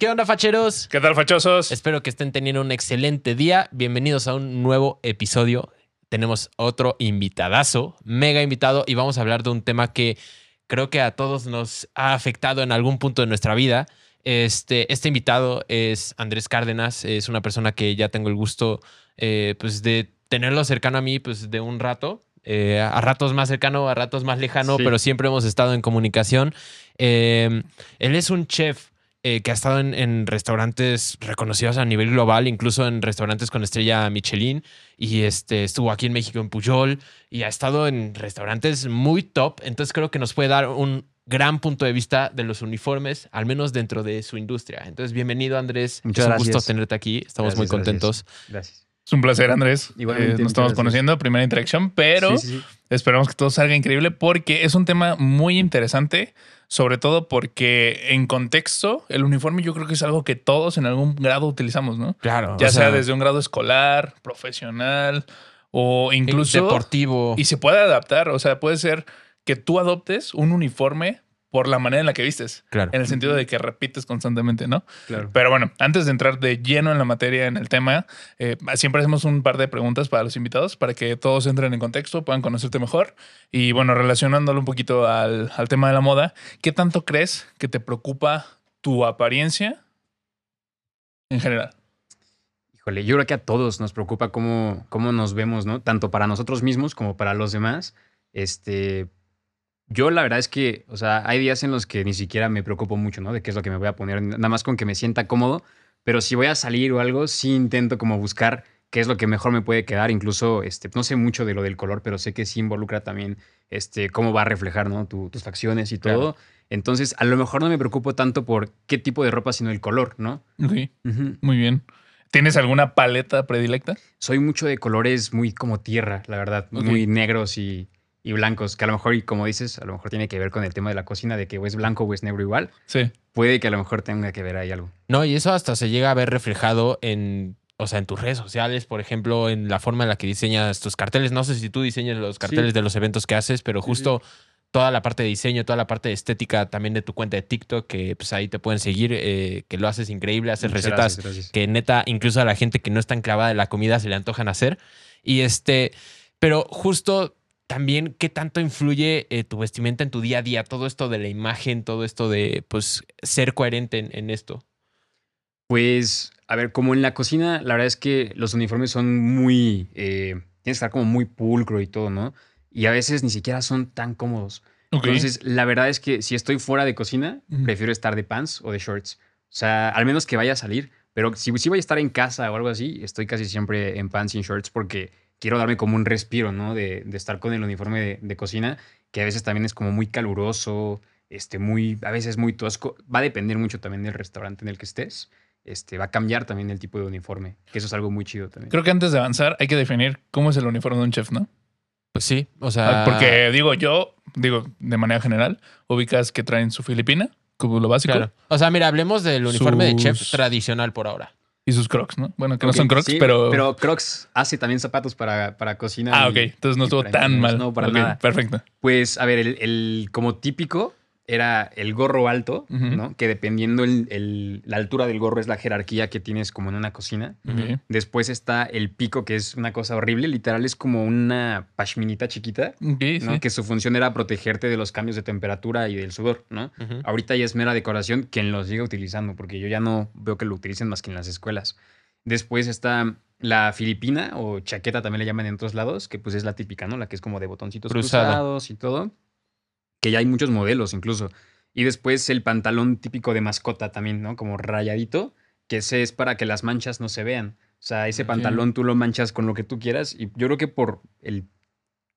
¿Qué onda, facheros? ¿Qué tal, fachosos? Espero que estén teniendo un excelente día. Bienvenidos a un nuevo episodio. Tenemos otro invitadazo, mega invitado, y vamos a hablar de un tema que creo que a todos nos ha afectado en algún punto de nuestra vida. Este, este invitado es Andrés Cárdenas, es una persona que ya tengo el gusto eh, pues de tenerlo cercano a mí pues de un rato. Eh, a ratos más cercano, a ratos más lejano, Sí. pero siempre hemos estado en comunicación. Eh, él es un chef eh, que ha estado en, en restaurantes reconocidos a nivel global, incluso en restaurantes con estrella Michelin, y este, estuvo aquí en México en Puyol, y ha estado en restaurantes muy top, entonces creo que nos puede dar un gran punto de vista de los uniformes, al menos dentro de su industria. Entonces, bienvenido Andrés, Muchas es un gracias. gusto tenerte aquí, estamos muy Gracias, contentos. Gracias. Es un placer, Andrés. Igualmente, Eh, nos estamos gracias. conociendo, primera interacción, pero Sí, sí, sí. esperamos que todo salga increíble porque es un tema muy interesante, sobre todo porque en contexto, el uniforme yo creo que es algo que todos en algún grado utilizamos, ¿no? Claro. Ya o sea, desde un grado escolar, profesional o incluso... deportivo. Y se puede adaptar, o sea, puede ser que tú adoptes un uniforme por la manera en la que vistes, Claro. en el sentido de que repites constantemente, ¿no? Claro. Pero bueno, antes de entrar de lleno en la materia, en el tema, eh, siempre hacemos un par de preguntas para los invitados para que todos entren en contexto, puedan conocerte mejor. Y bueno, relacionándolo un poquito al, al tema de la moda, ¿qué tanto crees que te preocupa tu apariencia en general? Híjole, yo creo que a todos nos preocupa cómo, cómo nos vemos, ¿no? Tanto para nosotros mismos como para los demás. Este, yo la verdad es que, o sea, hay días en los que ni siquiera me preocupo mucho, ¿no? De qué es lo que me voy a poner, nada más con que me sienta cómodo. Pero si voy a salir o algo, sí intento como buscar qué es lo que mejor me puede quedar. Incluso, este, no sé mucho de lo del color, pero sé que sí involucra también, este, cómo va a reflejar, ¿no? Tu- tus facciones y todo. Entonces, a lo mejor no me preocupo tanto por qué tipo de ropa, sino el color, ¿no? Ujú. muy bien. ¿Tienes alguna paleta predilecta? soy mucho de colores muy como tierra, la verdad, muy negros y, y blancos, que a lo mejor, y como dices, a lo mejor tiene que ver con el tema de la cocina, de que o es blanco o es negro igual. Sí. Puede que a lo mejor tenga que ver ahí algo. No, y eso hasta se llega a ver reflejado en, o sea, en tus redes sociales, por ejemplo, en la forma en la que diseñas tus carteles. No sé si tú diseñas los carteles de los eventos que haces, pero Sí, justo toda la parte de diseño, toda la parte de estética también de tu cuenta de TikTok, que pues ahí te pueden seguir, eh, que lo haces increíble, haces Muchas recetas gracias, gracias. que neta, incluso a la gente que no está enclavada de la comida se le antojan hacer. Y este, pero justo también, ¿qué tanto influye eh, tu vestimenta en tu día a día? Todo esto de la imagen, todo esto de, pues, ser coherente en, en esto. Pues, a ver, como en la cocina, la verdad es que los uniformes son muy... eh, tienes que estar como muy pulcro y todo, ¿no? Y a veces ni siquiera son tan cómodos. Entonces, la verdad es que si estoy fuera de cocina, prefiero estar de pants o de shorts. O sea, al menos que vaya a salir. Pero si, si voy a estar en casa o algo así, estoy casi siempre en pants y en shorts porque quiero darme como un respiro, ¿no? De, de estar con el uniforme de, de cocina, que a veces también es como muy caluroso, este, muy, a veces muy tosco. Va a depender mucho también del restaurante en el que estés. Este, va a cambiar también el tipo de uniforme, que eso es algo muy chido también. Creo que antes de avanzar hay que definir cómo es el uniforme de un chef, ¿no? Pues sí, o sea. Ah, Porque digo yo, digo de manera general, ubicas que traen su filipina, como lo básico, Claro. O sea, mira, hablemos del uniforme de chef tradicional por ahora. Y sus crocs, ¿no? Bueno, que no son crocs, sí, pero... Pero Crocs hace también zapatos para, para cocina. Ah, ok. Entonces no estuvo tan mal. No, para nada. Perfecto. Pues, a ver, el, el- como típico era el gorro alto. ¿no? Que dependiendo el- el- la altura del gorro es la jerarquía que tienes como en una cocina. Después está el pico, que es una cosa horrible. Literal es como una pashminita chiquita, Ok, ¿no? sí. Que su función era protegerte de los cambios de temperatura y del sudor. Ahorita ya es mera decoración quien lo sigue utilizando, porque yo ya no veo que lo utilicen más que en las escuelas. Después está la filipina o chaqueta, también le llaman en otros lados, que pues es la típica, ¿no? La que es como de botoncitos cruzados y todo. Que ya hay muchos modelos incluso. Y después el pantalón típico de mascota también, ¿no? Como rayadito, que ese es para que las manchas no se vean. O sea, ese pantalón tú lo manchas con lo que tú quieras y yo creo que por el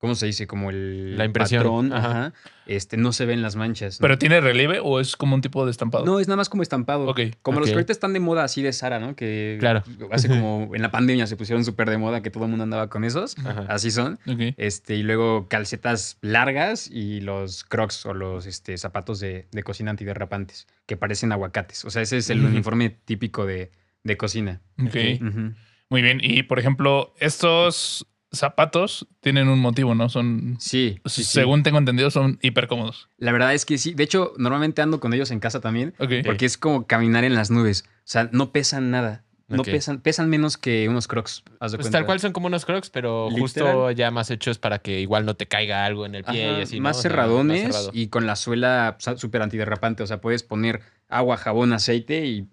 ¿cómo se dice? Como el La impresión, patrón, ajá. ajá, este, no se ven las manchas. ¿no? ¿Pero tiene relieve o es como un tipo de estampado? No, es nada más como estampado. Ok. Como los ok. que ahorita están de moda así de Sara, ¿no? Que Claro. hace como en la pandemia se pusieron súper de moda que todo el mundo andaba con esos. Ajá. Así son. Ok. Este, y luego calcetas largas y los crocs o los este, zapatos de, de cocina antiderrapantes, que parecen aguacates. O sea, ese es el Ujú. uniforme típico de, de cocina. Ok. Ujú. Muy bien. Y por ejemplo, estos zapatos tienen un motivo, ¿no? Son, Sí, sí, sí. según tengo entendido, son hiper cómodos. La verdad es que sí. De hecho, normalmente ando con ellos en casa también. Ok. Porque es como caminar en las nubes. O sea, no pesan nada. No pesan, pesan menos que unos crocs. haz de Pues cuenta. tal cual son como unos crocs, pero Literal. justo ya más hechos para que igual no te caiga algo en el pie Ajá, y así. ¿no? más O sea, cerradones más y con la suela súper antiderrapante. O sea, puedes poner agua, jabón, aceite y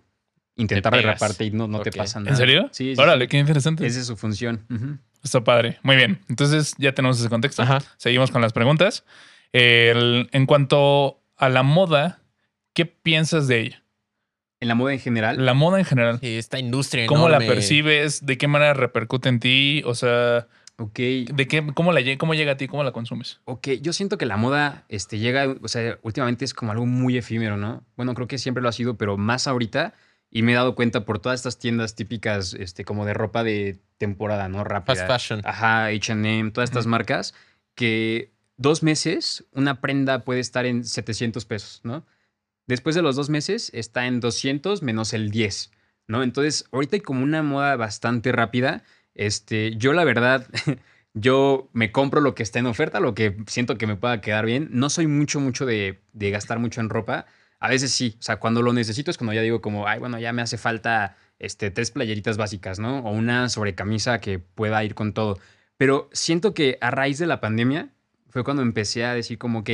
intentar Te pegas. derraparte y no, no te pasa nada. ¿En serio? Sí, sí, Órale, sí. qué interesante. Esa es su función. Está padre. Muy bien. Entonces ya tenemos ese contexto. Ajá. Seguimos con las preguntas. El- en cuanto a la moda, ¿qué piensas de ella? En la moda en general, La moda en general. Sí, esta industria ¿Cómo la percibes? ¿De qué manera repercute en ti? O sea, ok. ¿de qué, cómo, la, ¿cómo llega a ti? ¿Cómo la consumes? Ok, yo siento que la moda este, llega, o sea, últimamente es como algo muy efímero, ¿no? Bueno, creo que siempre lo ha sido, pero más ahorita. Y me he dado cuenta por todas estas tiendas típicas, este, como de ropa de temporada, ¿no? Rápida. Fast fashion. Ajá, HM, todas estas marcas, que dos meses una prenda puede estar en 700 pesos, ¿no? Después de los dos meses está en 200 menos el 10, ¿no? Entonces, ahorita hay como una moda bastante rápida. Este, yo la verdad, yo me compro lo que está en oferta, lo que siento que me pueda quedar bien. No soy mucho, mucho de, de gastar mucho en ropa. A veces sí, o sea, cuando lo necesito es cuando ya digo como, ay, bueno, ya me hace falta este, tres playeritas básicas, ¿no? O una sobrecamisa que pueda ir con todo. Pero siento que a raíz de la pandemia fue cuando empecé a decir como, ok,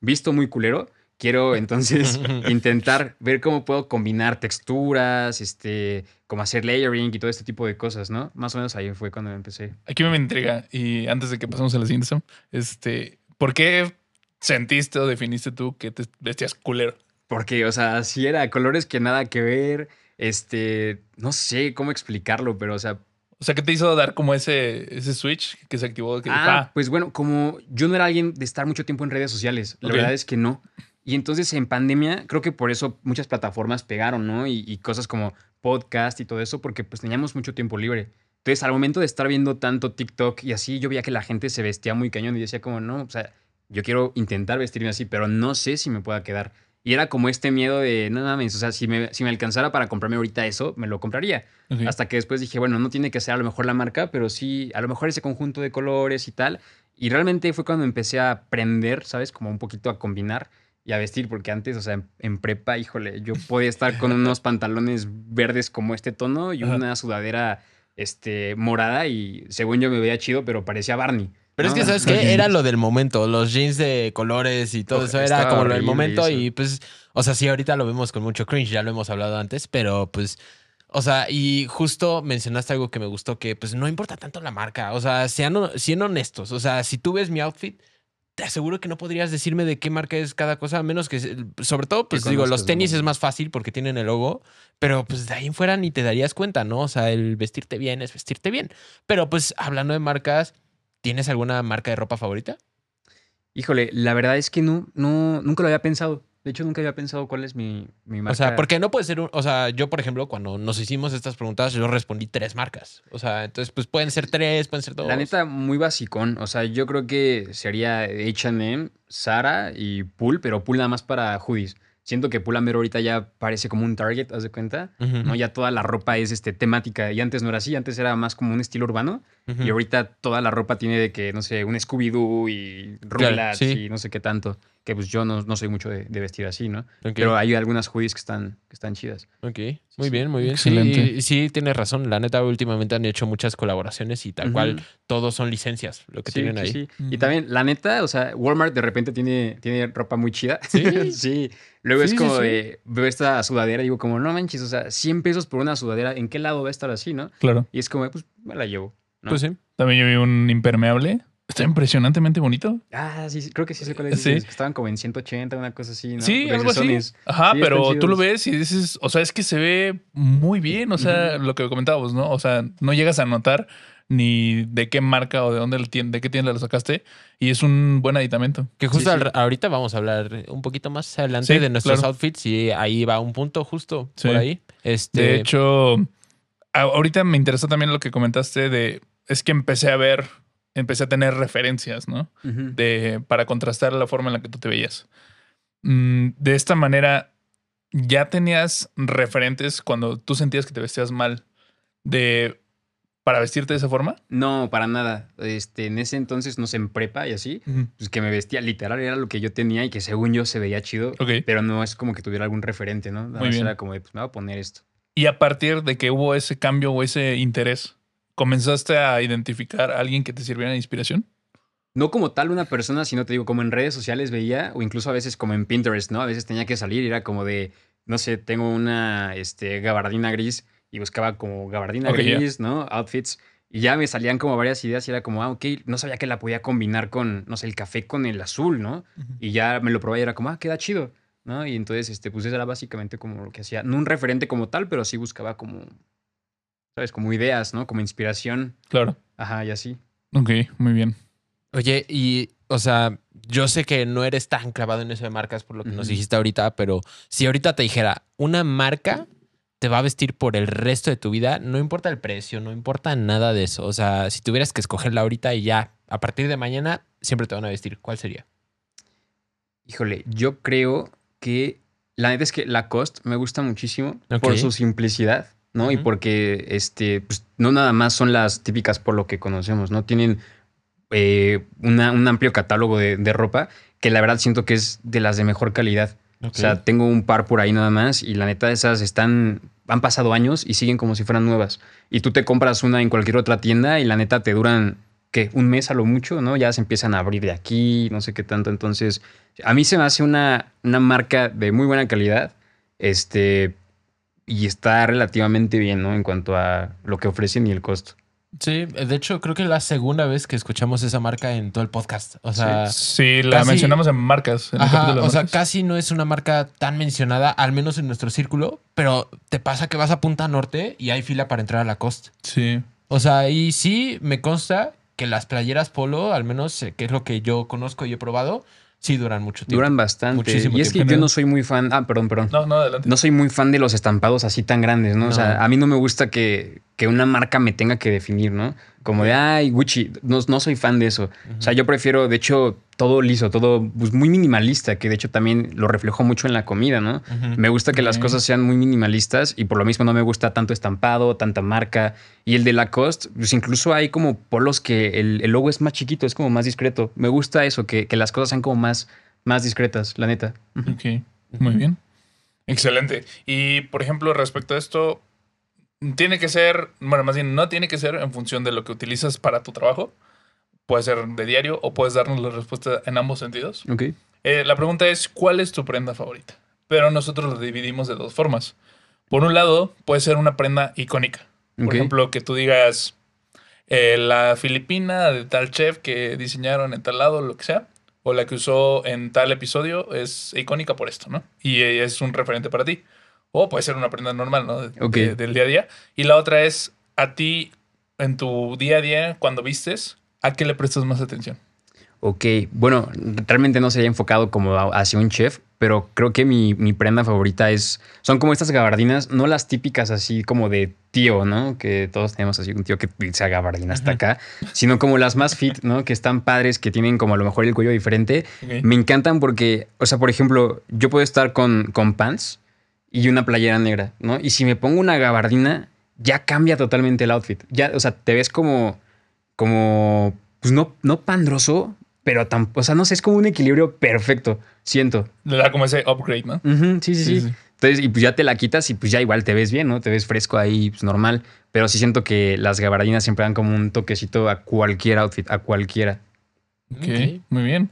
visto muy culero, quiero entonces intentar ver cómo puedo combinar texturas, este, como hacer layering y todo este tipo de cosas, ¿no? Más o menos ahí fue cuando empecé. Aquí me intriga, y antes de que pasemos a la siguiente, este, ¿por qué sentiste o definiste tú que te vestías culero? Porque, o sea, sí era colores que nada que ver, este, no sé cómo explicarlo, pero, o sea, O sea, ¿qué te hizo dar como ese, ese switch que se activó? Que dijo, Ah, ah, pues bueno, como yo no era alguien de estar mucho tiempo en redes sociales, la verdad es que no. Y entonces en pandemia, creo que por eso muchas plataformas pegaron, ¿no? Y, y cosas como podcast y todo eso, porque pues teníamos mucho tiempo libre. Entonces, al momento de estar viendo tanto TikTok y así, yo veía que la gente se vestía muy cañón y decía como, no, o sea, yo quiero intentar vestirme así, pero no sé si me pueda quedar. Y era como este miedo de, no mames, o sea, si me, si me alcanzara para comprarme ahorita eso, me lo compraría. Hasta que después dije, bueno, no tiene que ser a lo mejor la marca, pero sí, a lo mejor ese conjunto de colores y tal. Y realmente fue cuando empecé a aprender, ¿sabes? Como un poquito a combinar y a vestir, porque antes, o sea, en, en prepa, híjole, yo podía estar con unos pantalones verdes como este tono y una sudadera este, morada y según yo me veía chido, pero parecía Barney. Pero es ¿no? que, ¿sabes qué? Era lo del momento. Los jeans de colores y todo eso era como lo del momento. eso. Y pues, o sea, sí, ahorita lo vemos con mucho cringe, ya lo hemos hablado antes, pero pues, o sea, y justo mencionaste algo que me gustó, que pues no importa tanto la marca. O sea, sean, siendo honestos. O sea, si tú ves mi outfit, te aseguro que no podrías decirme de qué marca es cada cosa, a menos que, sobre todo, pues digo, los tenis es más fácil porque tienen el logo, pero pues de ahí en fuera ni te darías cuenta, ¿no? O sea, el vestirte bien es vestirte bien. Pero pues hablando de marcas, ¿tienes alguna marca de ropa favorita? Híjole, la verdad es que no, no, nunca lo había pensado. De hecho, nunca había pensado cuál es mi, mi marca. O sea, porque no puede ser un. O sea, yo, por ejemplo, cuando nos hicimos estas preguntas, yo respondí tres marcas. O sea, entonces, pues pueden ser tres, pueden ser dos. La neta, muy basicón. O sea, yo creo que sería HM, Sara y Pool, pero Pool nada más para hoodies. Siento que Amber ahorita ya parece como un Target, ¿haz de cuenta? ¿No? Ya toda la ropa es este, temática. Y antes no era así, antes era más como un estilo urbano. Y ahorita toda la ropa tiene de que, no sé, un Scooby-Doo y Rugrats sí. y no sé qué tanto. Que pues yo no, no soy mucho de, de vestir así, ¿no? Pero hay algunas hoodies que están, que están chidas. ok. Muy sí. bien, muy bien. Sí, Excelente. sí, tienes razón. La neta, últimamente han hecho muchas colaboraciones y tal cual todos son licencias lo que Sí, tienen sí, ahí. sí. Ujú. Y también, la neta, o sea, Walmart de repente tiene, tiene ropa muy chida. Sí. sí. Luego Sí, es sí, como sí. de, veo esta sudadera y digo como, no manches, o sea, 100 pesos por una sudadera, ¿en qué lado va a estar así, no? Claro. Y es como, pues, me la llevo. ¿no? Pues sí. También yo vi un impermeable. Está impresionantemente bonito. Ah, sí, sí, creo que sí sé cuál es. Sí. dices, que estaban como en 180, una cosa así, ¿no? Sí, algo así. Ajá, Sí, pero tú lo ves y dices, o sea, es que se ve muy bien, o sea, lo que comentábamos, ¿no? O sea, no llegas a notar ni de qué marca o de dónde, de qué tienda lo sacaste y es un buen aditamento. Que justo Sí, sí. al- ahorita vamos a hablar un poquito más adelante Sí, de nuestros claro. outfits y ahí va un punto justo Sí. por ahí. Este, De hecho, ahorita me interesó también lo que comentaste de, es que empecé a ver, empecé a tener referencias, ¿no? Ujú. de, para contrastar la forma en la que tú te veías. Mm, de esta manera, ya tenías referentes cuando tú sentías que te vestías mal de para vestirte de esa forma? No, para nada. Este, en ese entonces, no sé, en prepa y así, pues que me vestía literal, era lo que yo tenía y que según yo se veía chido, Ok. pero no es como que tuviera algún referente, ¿no? Nada Muy bien. Era como de, pues me voy a poner esto. Y a partir de que hubo ese cambio o ese interés, ¿comenzaste a identificar a alguien que te sirviera de inspiración? No como tal una persona, sino te digo, como en redes sociales veía, o incluso a veces como en Pinterest, ¿no? A veces tenía que salir y era como de, no sé, tengo una este, gabardina gris y buscaba como gabardina gris, ¿no? Outfits. Y ya me salían como varias ideas y era como, ah, ok, no sabía que la podía combinar con, no sé, el café con el azul, ¿no? Y ya me lo probé y era como, ah, queda chido, ¿no? Y entonces, este, pues eso era básicamente como lo que hacía. No un referente como tal, pero sí buscaba como, ¿sabes? Como ideas, ¿no? Como inspiración. Claro. Ajá, y así. Ok, muy bien. Oye, y, o sea, yo sé que no eres tan clavado en eso de marcas por lo que nos dijiste ahorita, pero si ahorita te dijera, una marca te va a vestir por el resto de tu vida, no importa el precio, no importa nada de eso. O sea, si tuvieras que escogerla ahorita y ya, a partir de mañana, siempre te van a vestir, ¿cuál sería? Híjole, yo creo que la neta es que Lacoste me gusta muchísimo por su simplicidad, ¿no? Y porque este, pues, no nada más son las típicas por lo que conocemos, ¿no? Tienen eh, una- un amplio catálogo de, de ropa que la verdad siento que es de las de mejor calidad. O sea, tengo un par por ahí nada más y la neta esas están, han pasado años y siguen como si fueran nuevas. Y tú te compras una en cualquier otra tienda y la neta te duran, ¿qué? Un mes a lo mucho, ¿no? Ya se empiezan a abrir de aquí, no sé qué tanto. Entonces, a mí se me hace una, una marca de muy buena calidad, este, y está relativamente bien, ¿no? En cuanto a lo que ofrecen y el costo. Sí, de hecho, creo que es la segunda vez que escuchamos esa marca en todo el podcast. O sea, Sí, la casi- mencionamos en marcas. En el Ajá, capítulo de o sea, casi no es una marca tan mencionada, al menos en nuestro círculo, pero te pasa que vas a Punta Norte y hay fila para entrar a la costa. Sí. O sea, y sí me consta que las playeras polo, al menos eh, que es lo que yo conozco y he probado, sí duran mucho tiempo. Duran bastante. Muchísimo y es que yo no soy muy fan. Ah, perdón, perdón. No, no, adelante. No soy muy fan de los estampados así tan grandes, ¿no? O No. sea, a mí no me gusta que, que una marca me tenga que definir, ¿no? Como de, ay, Gucci, no, no soy fan de eso. O sea, yo prefiero, de hecho, todo liso, todo pues, muy minimalista, que de hecho también lo reflejo mucho en la comida, ¿no? Me gusta que las cosas sean muy minimalistas y por lo mismo no me gusta tanto estampado, tanta marca. Y el de Lacoste, pues incluso hay como polos que el, el logo es más chiquito, es como más discreto. Me gusta eso, que, que las cosas sean como más, más discretas, la neta. Ok, muy bien. Excelente. Y, por ejemplo, respecto a esto, tiene que ser, bueno, más bien no tiene que ser en función de lo que utilizas para tu trabajo. Puede ser de diario o puedes darnos la respuesta en ambos sentidos. Ok. Eh, la pregunta es, ¿cuál es tu prenda favorita? Pero nosotros lo dividimos de dos formas. Por un lado, puede ser una prenda icónica. Por ejemplo, que tú digas eh, la filipina de tal chef que diseñaron en tal lado, lo que sea, o la que usó en tal episodio es icónica por esto, ¿no? Y eh, es un referente para ti. O puede ser una prenda normal, ¿no? De- Ok. de- del día a día. Y la otra es a ti, en tu día a día, cuando vistes, ¿a qué le prestas más atención? Ok, bueno, realmente no sería enfocado como hacia un chef, pero creo que mi, mi prenda favorita es, son como estas gabardinas, no las típicas así como de tío, ¿no? Que todos tenemos así un tío que utiliza gabardina hasta acá, sino como las más fit, ¿no? Que están padres, que tienen como a lo mejor el cuello diferente. Me encantan porque, o sea, por ejemplo, yo puedo estar con, con pants y una playera negra, ¿no? Y si me pongo una gabardina, ya cambia totalmente el outfit. Ya, o sea, te ves como, como, pues no, no pandroso, pero tan, o sea, no sé, es como un equilibrio perfecto, siento. Le da como ese upgrade, ¿no? Ujú, sí, sí, sí, Sí, sí. Entonces, y pues ya te la quitas y pues ya igual te ves bien, ¿no? Te ves fresco ahí, pues normal. Pero sí siento que las gabardinas siempre dan como un toquecito a cualquier outfit, a cualquiera. Ok, Ok. muy bien.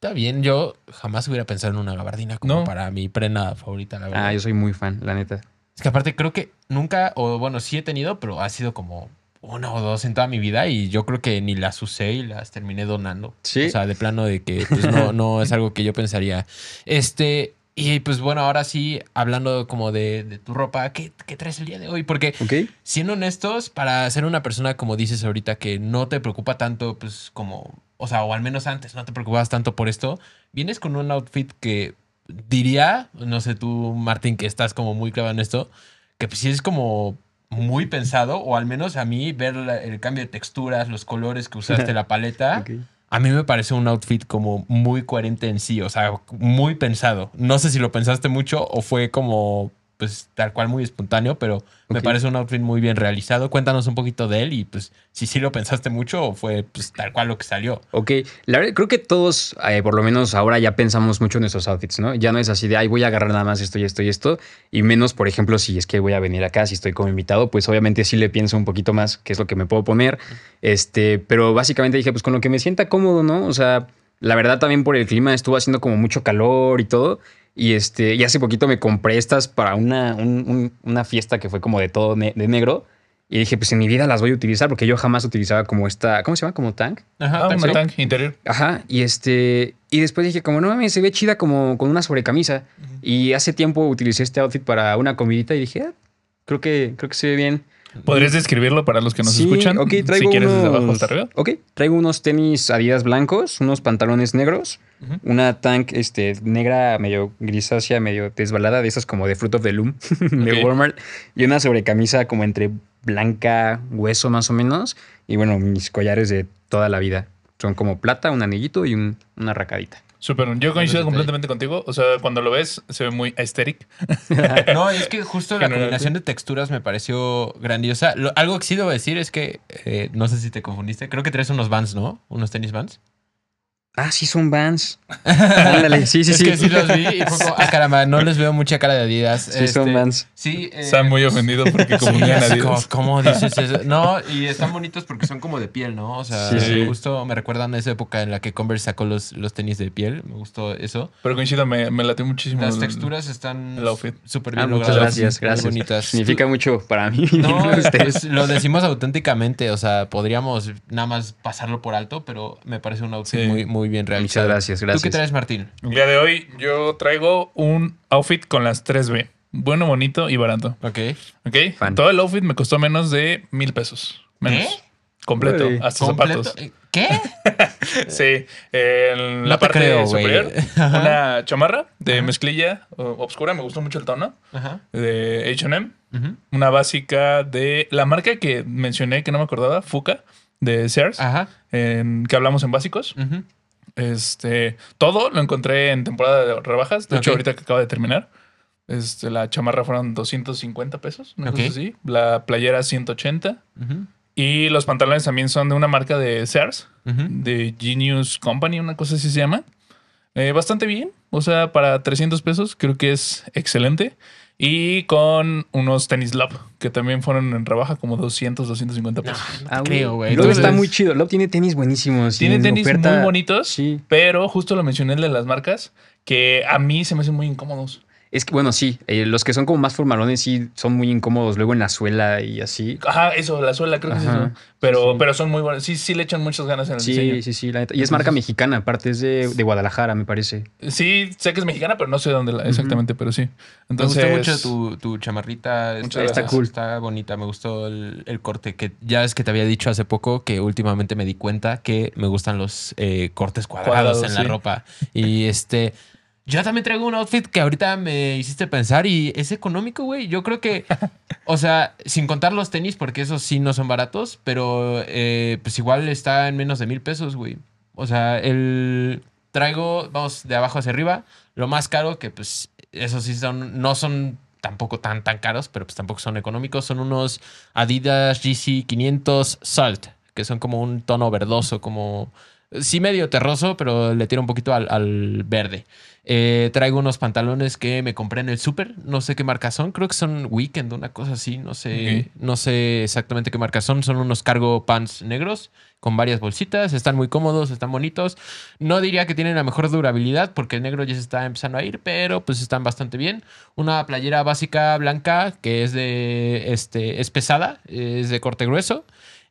Está bien, yo jamás hubiera pensado en una gabardina como No. para mi prenda favorita, la verdad. Ah, yo soy muy fan, la neta. Es que aparte creo que nunca, o bueno, sí he tenido, pero ha sido como una o dos en toda mi vida y yo creo que ni las usé y las terminé donando. Sí. O sea, de plano de que pues, no, no es algo que yo pensaría. Este, y pues bueno, ahora sí, hablando como de, de tu ropa, ¿qué, ¿qué traes el día de hoy? Porque siendo honestos, para ser una persona, como dices ahorita, que no te preocupa tanto, pues como, o sea, o al menos antes no te preocupabas tanto por esto, vienes con un outfit que diría, no sé tú, Martín, que estás como muy clavado en esto, que pues sí es como muy pensado, o al menos a mí ver la- el cambio de texturas, los colores que usaste, la paleta, a mí me parece un outfit como muy coherente en sí, o sea, muy pensado. No sé si lo pensaste mucho o fue como pues tal cual muy espontáneo, pero me parece un outfit muy bien realizado. Cuéntanos un poquito de él y pues si sí lo pensaste mucho o fue pues tal cual lo que salió. Ok, la verdad, creo que todos, eh, por lo menos ahora ya pensamos mucho en nuestros outfits, ¿no? Ya no es así de, ay, voy a agarrar nada más esto y esto y esto. Y menos, por ejemplo, si es que voy a venir acá, si estoy como invitado, pues obviamente sí le pienso un poquito más qué es lo que me puedo poner. Este, pero básicamente dije, pues con lo que me sienta cómodo, ¿no? O sea, la verdad también por el clima estuvo haciendo como mucho calor y todo. Y este, y hace poquito me compré estas para una, un- un- una fiesta que fue como de todo ne- de negro. Y dije, pues en mi vida las voy a utilizar porque yo jamás utilizaba como esta, ¿cómo se llama? Como tank. Ajá, Ah, cual. tank interior. Ajá, y este. Y después dije, como no mames, se ve chida como con una sobrecamisa. Y hace tiempo utilicé este outfit para una comidita y dije, ah, creo que, creo que se ve bien. ¿Podrías describirlo para los que nos Sí, escuchan? Ok, si quieres desde abajo unos- hasta arriba. Ok, traigo unos tenis Adidas blancos, unos pantalones negros, una tank este, negra medio grisácea, medio desbalada, de esas como de Fruit of the Loom de. Walmart, y una sobrecamisa como entre blanca, hueso más o menos, y bueno, mis collares de toda la vida. Son como plata, un anillito y un- una racadita. Súper. Yo coincido completamente contigo. O sea, cuando lo ves, se ve muy aesthetic. No, es que justo la combinación de texturas me pareció grandiosa. Lo- algo que sí debo decir es que, eh, no sé si te confundiste, creo que traes unos Vans, ¿no? Unos tenis Vans. Ah, sí, son Vans. Ándale, sí, sí, es sí. que sí los vi y fue como, ah, caramba, no les veo mucha cara de Adidas. Sí, son Este, Vans. Sí. eh, Está muy ofendido porque como, Adidas. ¿Cómo dices eso? No, y están bonitos porque son como de piel, ¿no? O sea, Sí, sí. justo me recuerdan a esa época en la que Converse sacó los, los tenis de piel. Me gustó eso. Pero coincido, me, me latió muchísimo. Las texturas están súper Ah, bien muchas logradas. gracias, muy gracias. bonitas. Significa mucho para mí. No, pues, lo decimos auténticamente, o sea, podríamos nada más pasarlo por alto, pero me parece un outfit Sí. muy, muy bien Muchas realizado. gracias, ¿Tú gracias. qué traes, Martín? El día de hoy yo traigo un outfit con las 3B. Bueno, bonito y barato. Ok. ¿Ok? Fan. Todo el outfit me costó menos de mil pesos. Menos. ¿Qué? Completo. Uy. hasta Completo- zapatos. ¿Qué? Sí. En No la te parte creo, superior, Ajá. una chamarra de Ajá. mezclilla obscura. Me gustó mucho el tono. Ajá. De HM. Una básica de la marca que mencioné que no me acordaba, Fuca, de Sears, Ajá. en, que hablamos en básicos. Ujú. Este, todo lo encontré en temporada de rebajas. De hecho, Ok. ahorita que acaba de terminar. Este, la chamarra fueron 250 pesos, una Ok. cosa así. La playera 180. Ujú. Y los pantalones también son de una marca de Sears, Ujú. de Genius Company, una cosa así se llama. Eh, bastante bien. O sea, para 300 pesos creo que es excelente. Y con unos tenis Love, que también fueron en rebaja como 200, 250 pesos. No te Ah, creo, güey. Lob está muy chido. Lob tiene tenis buenísimos. Tiene tenis oferta- muy bonitos, Sí. pero justo lo mencioné de las marcas, que a mí se me hacen muy incómodos. Es que, bueno, sí. eh, los que son como más formalones sí son muy incómodos luego en la suela y así. Ajá, eso, la suela, creo que es eso. Pero, sí. pero son muy buenos. Sí, sí le echan muchas ganas en el Sí, diseño. sí, sí. la neta. Y es marca mexicana, aparte es de, de Guadalajara, me parece. Sí, sé que es mexicana, pero no sé dónde la- exactamente, pero sí. Me Entonces, gustó mucho tu, tu chamarrita. Muchas Está, gracias. Está bonita. Me gustó el, el corte. Que ya es que te había dicho hace poco que últimamente me di cuenta que me gustan los eh, cortes cuadrados, Cuadrados, en la sí. ropa. Y este. Yo también traigo un outfit que ahorita me hiciste pensar y es económico, güey. Yo creo que, o sea, sin contar los tenis, porque esos sí no son baratos, pero eh, pues igual está en menos de mil pesos, güey. O sea, el traigo, vamos de abajo hacia arriba, lo más caro, que pues esos sí son, no son tampoco tan, tan caros, pero pues tampoco son económicos, son unos Adidas GC 500 Salt, que son como un tono verdoso, como, sí medio terroso, pero le tira un poquito al, al verde. Eh, traigo unos pantalones que me compré en el súper. No sé qué marca son. Creo que son Weekend, una cosa así. No sé, Ok. no sé exactamente qué marca son. Son unos cargo pants negros con varias bolsitas. Están muy cómodos, están bonitos. No diría que tienen la mejor durabilidad porque el negro ya se está empezando a ir, pero pues están bastante bien. Una playera básica blanca que es de este es pesada, es de corte grueso.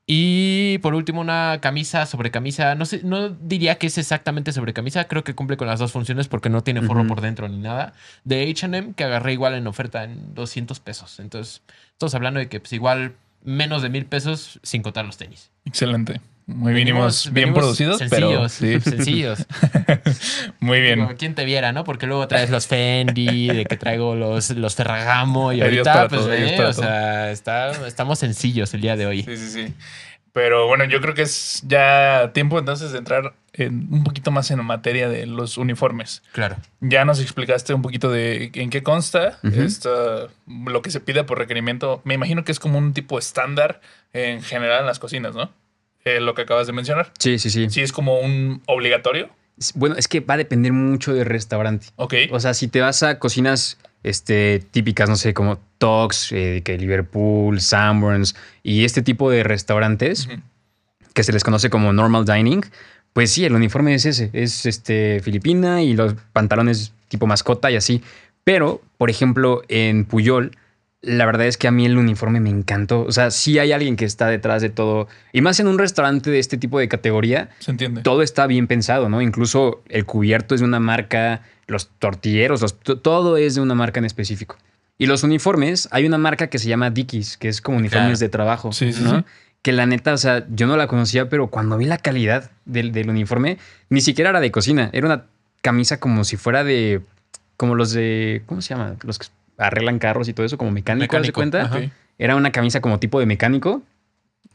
Y por último, una camisa sobre camisa. No sé, no diría que es exactamente sobre camisa. Creo que cumple con las dos funciones porque no tiene forro por dentro ni nada. De HM, que agarré igual en oferta en 200 pesos. Entonces, estamos hablando de que pues igual menos de mil pesos sin contar los tenis. excelente. Muy venimos, bien venimos producidos, pero sencillos, sí. sencillos. Muy bien. Como quien te viera, ¿no? Porque luego traes los Fendi, de que traigo los, los Ferragamo y ahorita, pues, todo, para o sea, está- estamos sencillos el día de hoy. Sí, sí, sí. Pero bueno, yo creo que es ya tiempo entonces de entrar en- un poquito más en materia de los uniformes. Claro. Ya nos explicaste un poquito de en qué consta esta- lo que se pide por requerimiento. Me imagino que es como un tipo estándar en general en las cocinas, ¿no? Eh, lo que acabas de mencionar. Sí, sí, sí. Sí, es como un obligatorio. Bueno, es que va a depender mucho del restaurante. Ok. O sea, si te vas a cocinas este, típicas, no sé, como Tox, eh, que Liverpool, Sanborns y este tipo de restaurantes Ujú. que se les conoce como normal dining, pues sí, el uniforme es ese, es este filipina y los pantalones tipo mascota y así. Pero, por ejemplo, en Puyol, la verdad es que a mí el uniforme me encantó. O sea, sí hay alguien que está detrás de todo. Y más en un restaurante de este tipo de categoría, Se entiende. todo está bien pensado, ¿no? Incluso el cubierto es de una marca, los tortilleros, los- todo es de una marca en específico. Y los uniformes, hay una marca que se llama Dickies, que es como uniformes Claro. de trabajo. Sí, sí, ¿no? sí. Que la neta, o sea, yo no la conocía, pero cuando vi la calidad del, del uniforme, ni siquiera era de cocina, era una camisa como si fuera de, como los de, ¿cómo se llama? Los que arreglan carros y todo eso, como mecánico, ¿haz de Mecánico, cuenta? ajá. Ok. Era una camisa como tipo de mecánico.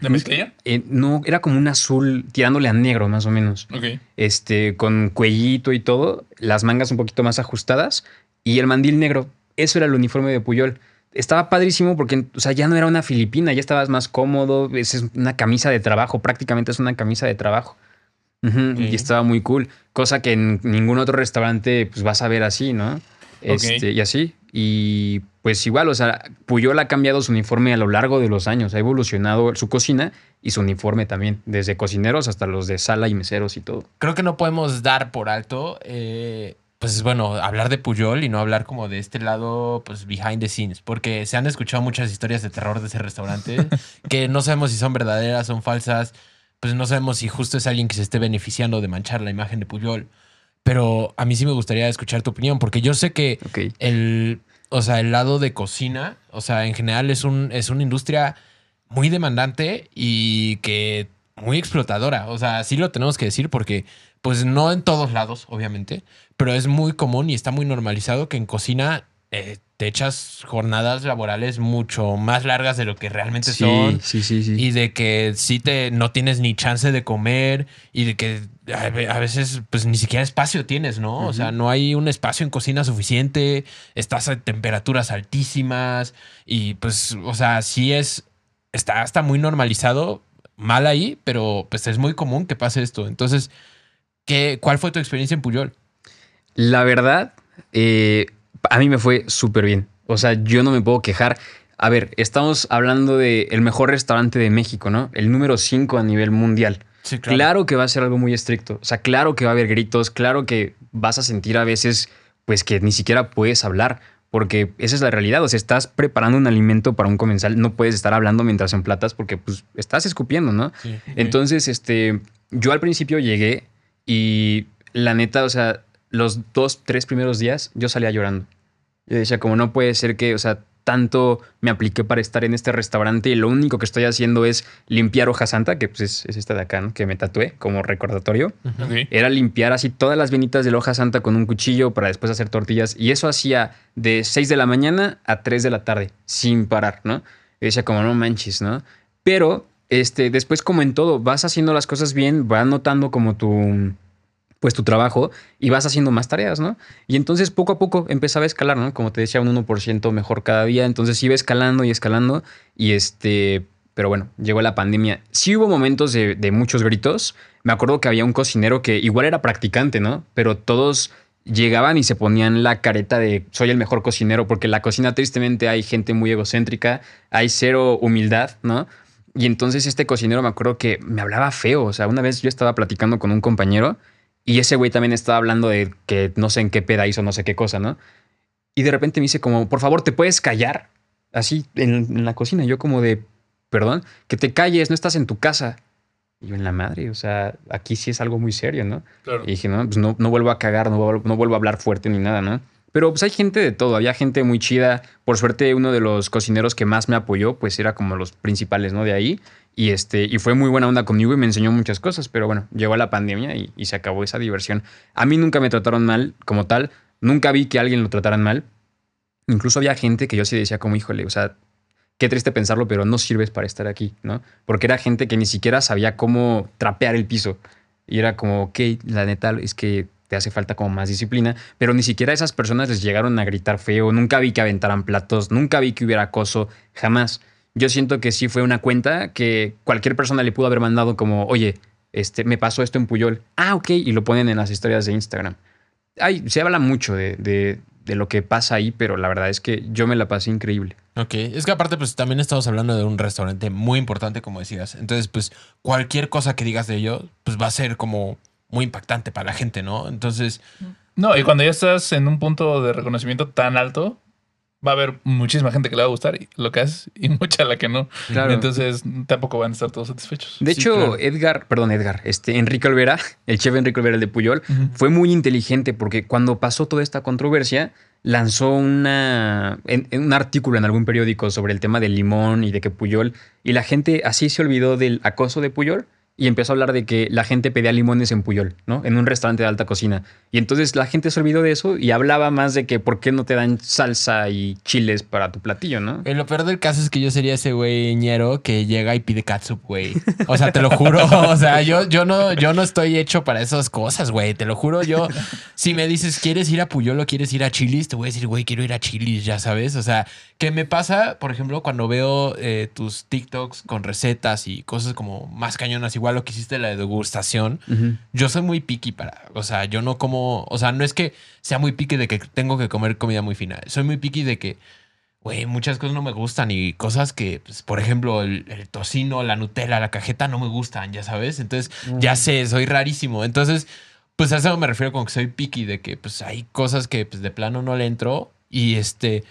¿De mezclilla? Eh, no, era como un azul tirándole a negro, más o menos Ok. este, con cuellito y todo, las mangas un poquito más ajustadas y el mandil negro. Eso era el uniforme de Puyol. Estaba padrísimo porque, o sea, ya no era una filipina, ya estabas más cómodo. Es es una camisa de trabajo, prácticamente es una camisa de trabajo. Y estaba muy cool. Cosa que en ningún otro restaurante pues vas a ver así, ¿no? Este, Y así. Y pues igual, o sea, Puyol ha cambiado su uniforme a lo largo de los años. Ha evolucionado su cocina y su uniforme también. Desde cocineros hasta los de sala y meseros y todo. Creo que no podemos dar por alto, eh, pues bueno, hablar de Puyol y no hablar como de este lado, pues behind the scenes, porque se han escuchado muchas historias de terror de ese restaurante que no sabemos si son verdaderas, son falsas, pues no sabemos si justo es alguien que se esté beneficiando de manchar la imagen de Puyol. Pero a mí sí me gustaría escuchar tu opinión, porque yo sé que el, o sea, el lado de cocina, o sea, en general es, un, es una industria muy demandante y que muy explotadora. O sea, sí lo tenemos que decir porque, pues no en todos lados, obviamente, pero es muy común y está muy normalizado que en cocina eh, te echas jornadas laborales mucho más largas de lo que realmente son. sí, sí, sí. Y de que sí te no tienes ni chance de comer y de que a ve- a veces pues ni siquiera espacio tienes, ¿no? O sea, no hay un espacio en cocina suficiente, estás a temperaturas altísimas y pues, o sea, sí es, está, está muy normalizado, mal ahí, pero pues es muy común que pase esto. Entonces, ¿qué, ¿cuál fue tu experiencia en Puyol? La verdad, eh, a mí me fue súper bien. O sea, yo no me puedo quejar. A ver, estamos hablando del el mejor restaurante de México, ¿no? El número 5 a nivel mundial. Sí, Claro. que va a ser algo muy estricto. O sea, claro que va a haber gritos, claro que vas a sentir a veces, pues que ni siquiera puedes hablar, porque esa es la realidad. O sea, estás preparando un alimento para un comensal, no puedes estar hablando mientras emplatas porque pues estás escupiendo, ¿no? Sí. Entonces, este, yo al principio llegué y la neta, o sea, los dos, tres primeros días yo salía llorando. Yo decía, como no puede ser que, o sea, tanto me apliqué para estar en este restaurante y lo único que estoy haciendo es limpiar hoja santa, que pues es, es esta de acá, ¿no? que me tatué como recordatorio. Era limpiar así todas las venitas de la hoja santa con un cuchillo para después hacer tortillas. Y eso hacía de 6 de la mañana a 3 de la tarde, sin parar, ¿no? Y decía como, no manches, ¿no? Pero este, después, como en todo, vas haciendo las cosas bien, vas notando como tu, pues tu trabajo y vas haciendo más tareas, ¿no? Y entonces poco a poco empezaba a escalar, ¿no? Como te decía, un 1% mejor cada día. Entonces iba escalando y escalando. Y este, pero bueno, llegó la pandemia. Sí hubo momentos de, muchos gritos. Me acuerdo que había un cocinero que igual era practicante, ¿no? Pero todos llegaban y se ponían la careta de soy el mejor cocinero, porque en la cocina tristemente hay gente muy egocéntrica, hay cero humildad, ¿no? Y entonces este cocinero me acuerdo que me hablaba feo, o sea, una vez yo estaba platicando con un compañero y ese güey también estaba hablando de que no sé en qué peda hizo no sé qué cosa, ¿no? Y de repente me dice como, por favor, ¿te puedes callar? Así en, en la cocina, yo como de, perdón, que te calles, no estás en tu casa. Y yo en la madre, o sea, aquí sí es algo muy serio, ¿no? Claro. Y dije, no, pues no, no vuelvo a cagar, no, vuelvo- no vuelvo a hablar fuerte ni nada, ¿no? Pero pues hay gente de todo, había gente muy chida. Por suerte, uno de los cocineros que más me apoyó, pues era como los principales, ¿no? De ahí. Y, este, y fue muy buena onda conmigo y me enseñó muchas cosas. Pero bueno, llegó la pandemia y, se acabó esa diversión. A mí nunca me trataron mal como tal. Nunca vi que alguien lo trataran mal. Incluso había gente que yo sí decía como, híjole, o sea, qué triste pensarlo, pero no sirves para estar aquí, ¿no? Porque era gente que ni siquiera sabía cómo trapear el piso. Y era como, ok, la neta es que te hace falta como más disciplina, pero ni siquiera esas personas les llegaron a gritar feo, nunca vi que aventaran platos, nunca vi que hubiera acoso, jamás. Yo siento que sí fue una cuenta que cualquier persona le pudo haber mandado como, oye, este, me pasó esto en Puyol. Ah, ok, y lo ponen en las historias de Instagram. Ay, se habla mucho de, de, de lo que pasa ahí, pero la verdad es que yo me la pasé increíble. Ok, es que aparte pues también estamos hablando de un restaurante muy importante como decías, entonces pues cualquier cosa que digas de ello pues va a ser como muy impactante para la gente, ¿no? Entonces... No, y cuando ya estás en un punto de reconocimiento tan alto, va a haber muchísima gente que le va a gustar lo que haces y mucha la que no. Claro. Entonces tampoco van a estar todos satisfechos. De Sí, hecho, claro. Edgar, perdón, Edgar, este Enrique Olvera, el chef Enrique Olvera, el de Puyol, fue muy inteligente porque cuando pasó toda esta controversia, lanzó una, en- en un artículo en algún periódico sobre el tema del limón y de que Puyol, y la gente así se olvidó del acoso de Puyol y empezó a hablar de que la gente pedía limones en Puyol, ¿no? En un restaurante de alta cocina. Y entonces la gente se olvidó de eso y hablaba más de que por qué no te dan salsa y chiles para tu platillo, ¿no? eh, Lo peor del caso es que yo sería ese güey ñero que llega y pide catsup, güey. O sea, te lo juro. O sea, yo, yo, no, yo no estoy hecho para esas cosas, güey. Te lo juro. Yo, si me dices, ¿quieres ir a Puyol o quieres ir a Chilis? Te voy a decir, güey, quiero ir a Chilis, ya sabes. O sea, que me pasa, por ejemplo, cuando veo eh, tus TikToks con recetas y cosas como más cañonas, igual lo que hiciste la degustación. Yo soy muy picky para, o sea, yo no como, o sea, no es que sea muy picky de que tengo que comer comida muy fina. Soy muy picky de que, güey, muchas cosas no me gustan y cosas que, pues, por ejemplo, el, el tocino, la Nutella, la cajeta no me gustan, ya sabes. Entonces, ya sé, soy rarísimo. Entonces, pues a eso me refiero con que soy picky de que, pues, hay cosas que, pues, de plano no le entro y este.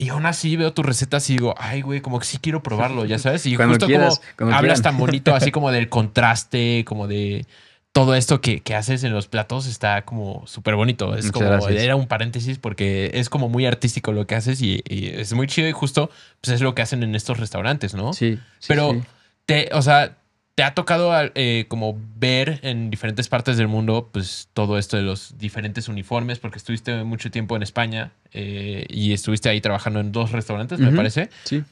Y aún así veo tus recetas y digo, ay, güey, como que sí quiero probarlo, ya sabes. Y Cuando justo quieras, como cuando hablas quieran. tan bonito, así como del contraste, como de todo esto que, que haces en los platos, está como súper bonito. Es Muchas como, gracias. era un paréntesis porque es como muy artístico lo que haces y, y es muy chido y justo pues es lo que hacen en estos restaurantes, ¿no? Sí, sí, Pero, sí. te, o sea, te ha tocado eh, como ver en diferentes partes del mundo, pues todo esto de los diferentes uniformes, porque estuviste mucho tiempo en España eh, y estuviste ahí trabajando en dos restaurantes, me parece. Sí.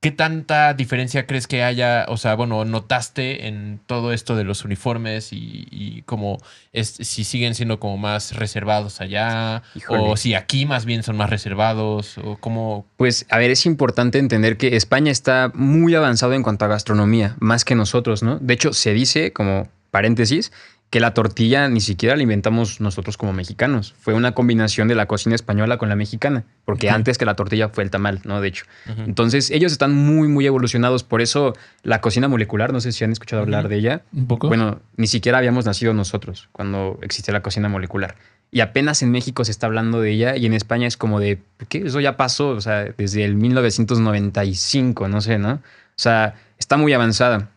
¿Qué tanta diferencia crees que haya, o sea, bueno, notaste en todo esto de los uniformes y, y como es, si siguen siendo como más reservados allá Híjole. o si aquí más bien son más reservados o cómo... Pues, a ver, es importante entender que España está muy avanzado en cuanto a gastronomía, más que nosotros, ¿no? De hecho, se dice, como paréntesis, que la tortilla ni siquiera la inventamos nosotros como mexicanos. Fue una combinación de la cocina española con la mexicana, porque antes que la tortilla fue el tamal, ¿no? De hecho. Entonces, ellos están muy, muy evolucionados. Por eso, la cocina molecular, no sé si han escuchado hablar de ella. Un poco. Bueno, ni siquiera habíamos nacido nosotros cuando existía la cocina molecular. Y apenas en México se está hablando de ella y en España es como de, ¿qué? Eso ya pasó, o sea, desde el 1995, no sé, ¿no? O sea, está muy avanzada.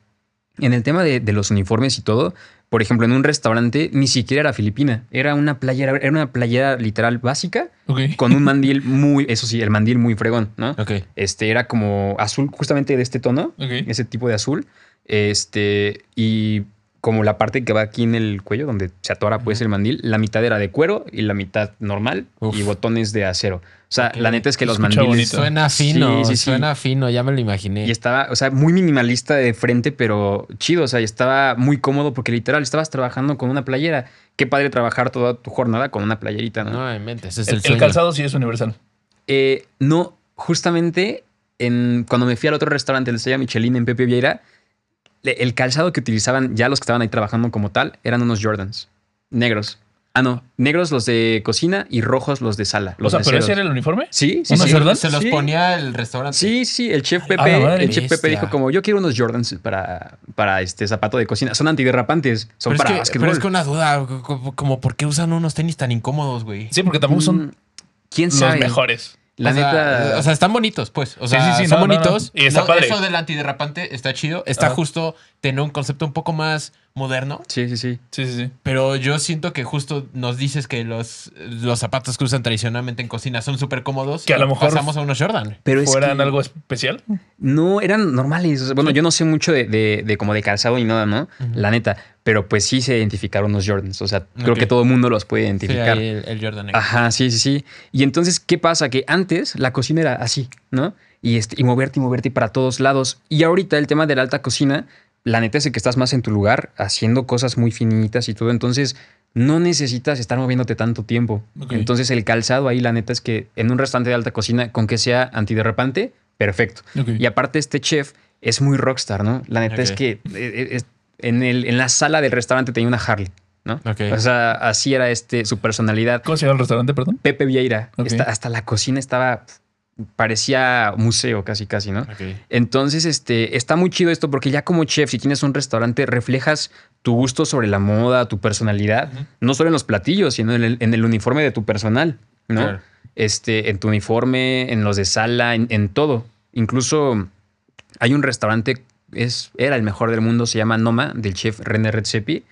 En el tema de, de los uniformes y todo, por ejemplo, en un restaurante ni siquiera era filipina, era una playera, era una playera literal básica Ok. con un mandil muy, eso sí, el mandil muy fregón, ¿no? Ok. Este era como azul, justamente de este tono, Ok. ese tipo de azul. Este, y como la parte que va aquí en el cuello, donde se atora pues el mandil, la mitad era de cuero y la mitad normal Uf. y botones de acero. O sea, la neta es que los mandiles. bonito. Suena fino, Sí, sí, sí. suena fino, ya me lo imaginé. Y estaba, o sea, muy minimalista de frente, pero chido. O sea, y estaba muy cómodo porque literal estabas trabajando con una playera. Qué padre trabajar toda tu jornada con una playerita, ¿no? No, en mente, ese es El, el, el sueño. calzado sí es universal. Eh, no, justamente en, cuando me fui al otro restaurante, el Estrella Michelin en Pepe Vieira, el calzado que utilizaban ya los que estaban ahí trabajando como tal eran unos Jordans negros. Ah, no, negros los de cocina y rojos los de sala. O Los sea, pero ese era el uniforme. Sí, sí, ¿Unos sí. Jordans? Se los Sí. ponía el restaurante. Sí, sí, el chef Pepe, el chef Pepe dijo como yo quiero unos Jordans para, para este zapato de cocina. Son antiderrapantes, son Pero es, para que, básquetbol. pero es que una duda, como, como ¿por qué usan unos tenis tan incómodos, güey? Sí, porque tampoco son Mm, ¿Quién los sabe? mejores. La o sea, neta. O sea, están bonitos, pues. O Sí, sea, sí, sí, son no, no, no. bonitos. Y está No, padre. Eso del antiderrapante está chido. Está justo tener un concepto un poco más moderno. sí, sí, sí. Sí, sí, sí. Pero yo siento que justo nos dices que los, los zapatos que usan tradicionalmente en cocina son súper cómodos. Que a lo mejor- Pasamos a unos Jordan. Pero es ¿Fueran que- algo especial? No, eran normales. Bueno, yo no sé mucho de, de- de como de calzado y nada, ¿no? La neta. Pero pues sí se identificaron los Jordans. O sea, creo que todo el mundo los puede identificar. el, el Jordan. Ajá, sí, sí, sí. Y entonces, ¿qué pasa? Que antes la cocina era así, ¿no? Y, este, y moverte y moverte para todos lados. Y ahorita el tema de la alta cocina, la neta es que estás más en tu lugar haciendo cosas muy finitas y todo. Entonces, no necesitas estar moviéndote tanto tiempo. Entonces, el calzado ahí, la neta es que en un restaurante de alta cocina, con que sea antiderrapante, perfecto. Y aparte, este chef es muy rockstar, ¿no? La neta es que eh, eh, es- en, el, en la sala del restaurante tenía una Harley, ¿no? Ok. O sea, así era este, su personalidad. ¿Cómo se llama el restaurante, perdón? Pepe Vieira. Hasta la cocina estaba. Parecía museo casi, casi, ¿no? Entonces, este, está muy chido esto porque ya como chef, si tienes un restaurante, reflejas tu gusto sobre la moda, tu personalidad, no solo en los platillos, sino en el, en el uniforme de tu personal, ¿no? Claro. Este, en tu uniforme, en los de sala, en, en todo. Incluso hay un restaurante, es, era el mejor del mundo, se llama Noma, del chef René Redzepi.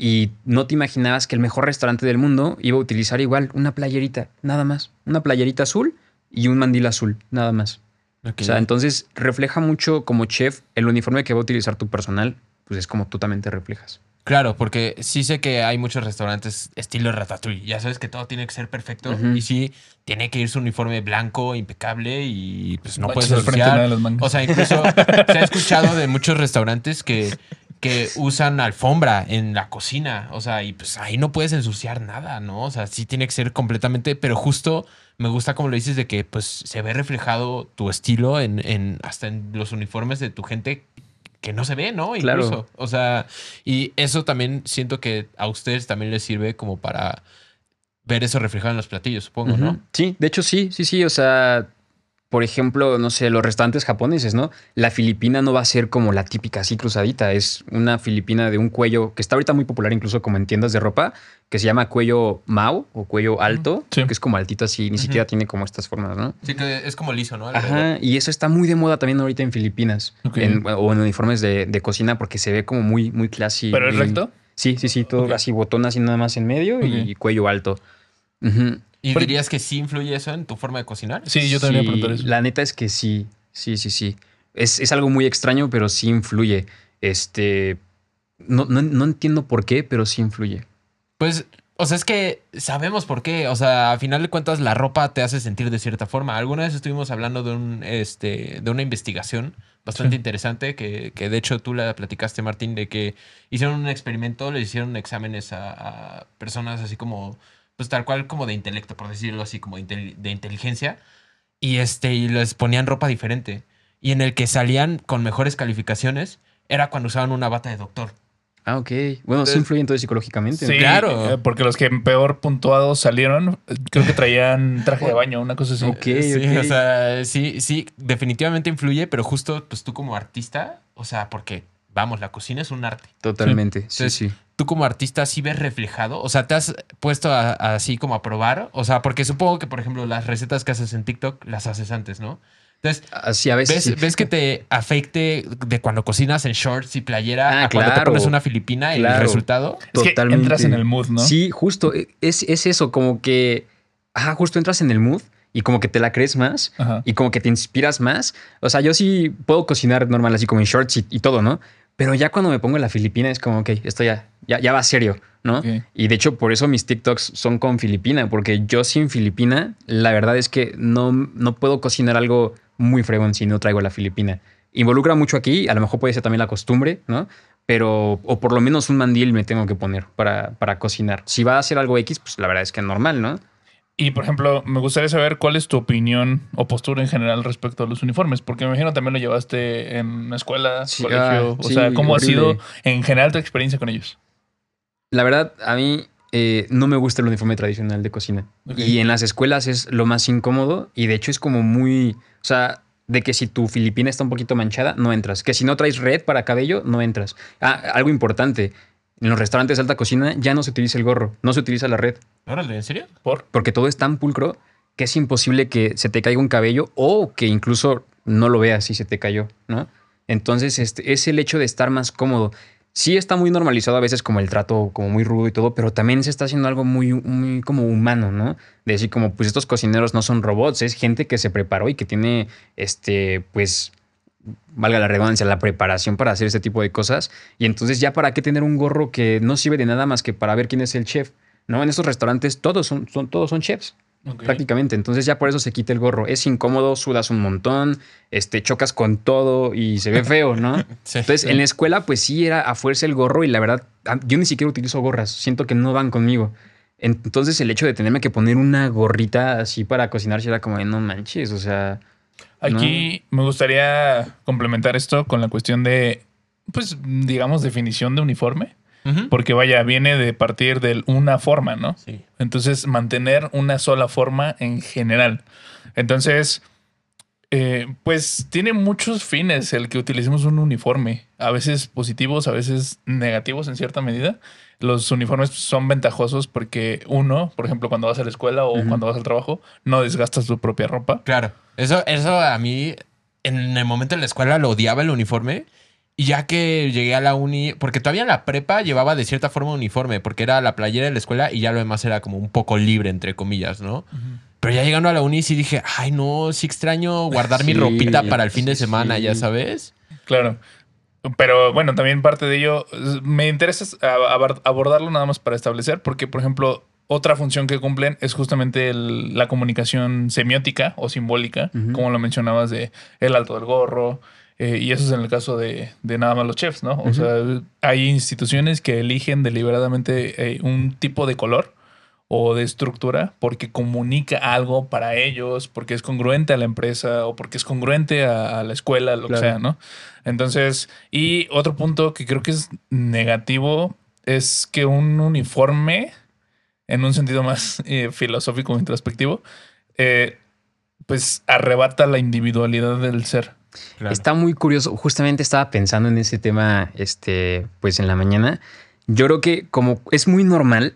Y no te imaginabas que el mejor restaurante del mundo iba a utilizar igual una playerita, nada más. Una playerita azul y un mandil azul, nada más. O sea, entonces refleja mucho como chef el uniforme que va a utilizar tu personal, pues es como tú también te reflejas. Claro, porque sí sé que hay muchos restaurantes estilo Ratatouille. Ya sabes que todo tiene que ser perfecto. Y sí, tiene que ir su uniforme blanco, impecable y pues no Manchas puedes mangas. O sea, incluso se ha escuchado de muchos restaurantes que, que usan alfombra en la cocina. O sea, y pues ahí no puedes ensuciar nada, ¿no? O sea, sí tiene que ser completamente, pero justo me gusta como lo dices de que pues se ve reflejado tu estilo en, en hasta en los uniformes de tu gente que no se ve, ¿no? Claro. Incluso. O sea, y eso también siento que a ustedes también les sirve como para ver eso reflejado en los platillos, supongo. ¿no? Sí, de hecho sí, sí, sí. O sea, por ejemplo, no sé, los restaurantes japoneses, ¿no? La filipina no va a ser como la típica así cruzadita. Es una filipina de un cuello que está ahorita muy popular incluso como en tiendas de ropa, que se llama cuello Mao o cuello alto, Sí. que es como altito así, ni siquiera tiene como estas formas, ¿no? Sí, que es como liso, ¿no? Ajá, y eso está muy de moda también ahorita en Filipinas Ok. en- o en uniformes de, de cocina porque se ve como muy, muy classy. ¿Pero es recto? Sí, sí, sí, todo así, botón así nada más en medio y cuello alto. Ujú. ¿Y Pero- dirías que sí influye eso en tu forma de cocinar? Sí, yo también a Sí, preguntar eso. La neta es que sí, sí, sí, sí. Es, es algo muy extraño, pero sí influye. Este, no, no, no entiendo por qué, pero sí influye. Pues, o sea, es que sabemos por qué. O sea, a final de cuentas, la ropa te hace sentir de cierta forma. Alguna vez estuvimos hablando de un, este, de una investigación bastante Sí. interesante que, que de hecho tú la platicaste, Martín, de que hicieron un experimento, le hicieron exámenes a, a personas así como, pues tal cual como de intelecto, por decirlo así, como de, intel- de inteligencia, y este, y les ponían ropa diferente. Y en el que salían con mejores calificaciones era cuando usaban una bata de doctor. Ah, ok. Bueno, sí influye entonces psicológicamente. Sí, Claro. eh, porque los que peor puntuados salieron, creo que traían traje de baño, una cosa así. Ok, sí, ok. o sea, sí, sí, definitivamente influye, pero justo pues tú como artista, o sea, porque, vamos, la cocina es un arte. Totalmente, sí, Entonces, sí. Tú como artista sí ves reflejado, o sea, te has puesto a- a así como a probar, o sea, porque supongo que, por ejemplo, las recetas que haces en TikTok las haces antes, ¿no? Entonces, Así a veces. ¿ves, sí. ves que te afecte de cuando cocinas en shorts y playera Ah, a cuando te pones una filipina y el resultado? Es que Totalmente. entras en el mood, ¿no? Sí, justo. e- Es, es eso, como que. Ajá, justo entras en el mood y como que te la crees más Ajá. y como que te inspiras más. O sea, yo sí puedo cocinar normal, así como en shorts y, y todo, ¿no? Pero ya cuando me pongo en la Filipina es como, ok, esto ya, ya, ya va serio, ¿no? Y de hecho, por eso mis TikToks son con Filipina, porque yo sin Filipina, la verdad es que no, no puedo cocinar algo muy fregón si no traigo la Filipina. Involucra mucho aquí, a lo mejor puede ser también la costumbre, ¿no? Pero, o por lo menos un mandil me tengo que poner para, para cocinar. Si va a hacer algo X, pues la verdad es que normal, ¿no? Y por ejemplo, me gustaría saber cuál es tu opinión o postura en general respecto a los uniformes, porque me imagino también lo llevaste en escuela, Sí, colegio. ah, o sí, sea, ¿cómo horrible. ha sido en general tu experiencia con ellos? La verdad, a mí eh, no me gusta el uniforme tradicional de cocina. Y en las escuelas es lo más incómodo y de hecho es como muy... O sea, de que si tu filipina está un poquito manchada, no entras. Que si no traes red para cabello, no entras. Ah, algo importante. En los restaurantes de alta cocina ya no se utiliza el gorro, no se utiliza la red, Órale, ¿en serio? ¿Por? porque todo es tan pulcro que es imposible que se te caiga un cabello o que incluso no lo veas si se te cayó, ¿no? Entonces, este, es el hecho de estar más cómodo. Sí está muy normalizado a veces como el trato como muy rudo y todo, pero también se está haciendo algo muy, muy como humano, ¿no? De decir como, pues estos cocineros no son robots, es gente que se preparó y que tiene, este, pues, valga la redundancia, la preparación para hacer este tipo de cosas. Y entonces ya para qué tener un gorro que no sirve de nada más que para ver quién es el chef, ¿no? En estos restaurantes todos son, son, todos son chefs. Prácticamente. Entonces ya por eso se quita el gorro. Es incómodo, sudas un montón, este, chocas con todo y se ve feo, ¿no? Sí. Entonces en la escuela pues sí era a fuerza el gorro y la verdad a- yo ni siquiera utilizo gorras, siento que no van conmigo. Entonces el hecho de tenerme que poner una gorrita así para cocinar era como no manches, o sea... Aquí me gustaría complementar esto con la cuestión de, pues, digamos, definición de uniforme. Porque vaya, viene de partir de una forma, ¿no? Sí. Entonces, mantener una sola forma en general. Entonces, eh, pues tiene muchos fines el que utilicemos un uniforme, a veces positivos, a veces negativos en cierta medida. Los uniformes son ventajosos porque uno, por ejemplo, cuando vas a la escuela o cuando vas al trabajo, no desgastas tu propia ropa. Claro. Eso, eso a mí, en el momento de la escuela, lo odiaba el uniforme. Y ya que llegué a la uni, porque todavía en la prepa llevaba de cierta forma uniforme, porque era la playera de la escuela y ya lo demás era como un poco libre, entre comillas, ¿no? Pero ya llegando a la uni sí dije, ay no, sí extraño guardar mi ropita para el fin de semana, sí. ya sabes. Claro. Pero bueno, también parte de ello, me interesa abordarlo nada más para establecer, porque por ejemplo, otra función que cumplen es justamente el- la comunicación semiótica o simbólica, como lo mencionabas de el alto del gorro, eh, y eso es en el caso de, de nada más los chefs, ¿no? O sea, hay instituciones que eligen deliberadamente eh, un tipo de color o de estructura porque comunica algo para ellos, porque es congruente a la empresa o porque es congruente a, a la escuela, lo Claro. que sea, ¿no? Entonces, y otro punto que creo que es negativo es que un uniforme, en un sentido más eh, filosófico o introspectivo, eh, pues arrebata la individualidad del ser. Claro. Está muy curioso. Justamente estaba pensando en ese tema, este, pues en la mañana. Yo creo que como es muy normal,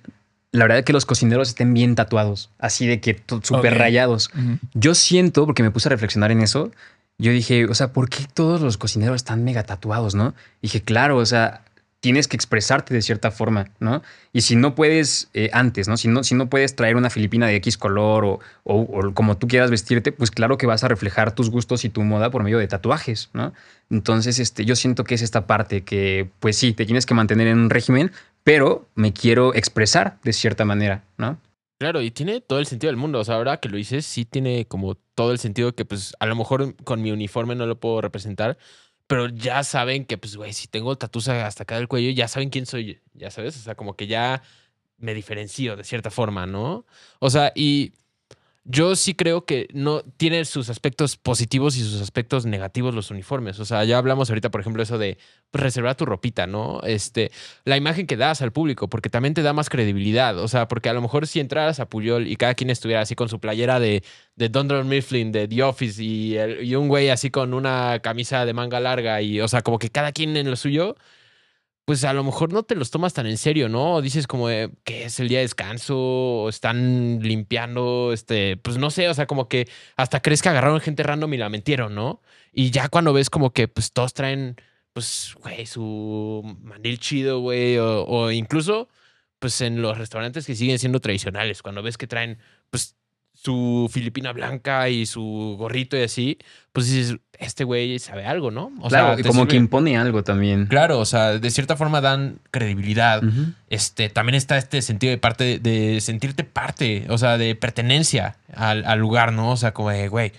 la verdad que los cocineros estén bien tatuados, así de que súper rayados. Yo siento, porque me puse a reflexionar en eso, yo dije, o sea, ¿por qué todos los cocineros están mega tatuados, no? dije, claro, o sea, tienes que expresarte de cierta forma, ¿no? Y si no puedes eh, antes, ¿no? Si, ¿no? si no puedes traer una filipina de X color o, o- o como tú quieras vestirte, pues claro que vas a reflejar tus gustos y tu moda por medio de tatuajes, ¿no? Entonces, este, yo siento que es esta parte que, pues sí, te tienes que mantener en un régimen, pero me quiero expresar de cierta manera, ¿no? Claro, y tiene todo el sentido del mundo. O sea, ahora que lo dices, sí tiene como todo el sentido que, pues, a lo mejor con mi uniforme no lo puedo representar, pero ya saben que, pues, güey, si tengo tatús hasta acá del cuello, ya saben quién soy, ya sabes. O sea, como que ya me diferencio de cierta forma, ¿no? O sea, y yo sí creo que no tiene sus aspectos positivos y sus aspectos negativos los uniformes. O sea, ya hablamos ahorita, por ejemplo, eso de pues, reservar tu ropita, ¿no? Este, la imagen que das al público, porque también te da más credibilidad. O sea, porque a lo mejor si entraras a Puyol y cada quien estuviera así con su playera de, de Dunder Mifflin, de The Office, y, y un güey así con una camisa de manga larga, y, o sea, como que cada quien en lo suyo, pues a lo mejor no te los tomas tan en serio, ¿no? Dices como que es el día de descanso, o están limpiando, este, pues no sé, o sea, como que hasta crees que agarraron gente random y la mentieron, ¿no? Y ya cuando ves como que pues todos traen, pues, güey, su mandil chido, güey, o, o incluso, pues en los restaurantes que siguen siendo tradicionales, cuando ves que traen, pues, su filipina blanca y su gorrito y así, pues dices, este güey sabe algo, ¿no? O claro, sea, y como que sirve. impone algo también. Claro, o sea, de cierta forma dan credibilidad. Este, también está este sentido de parte, de sentirte parte, o sea, de pertenencia al, al lugar, ¿no? O sea, como de, güey,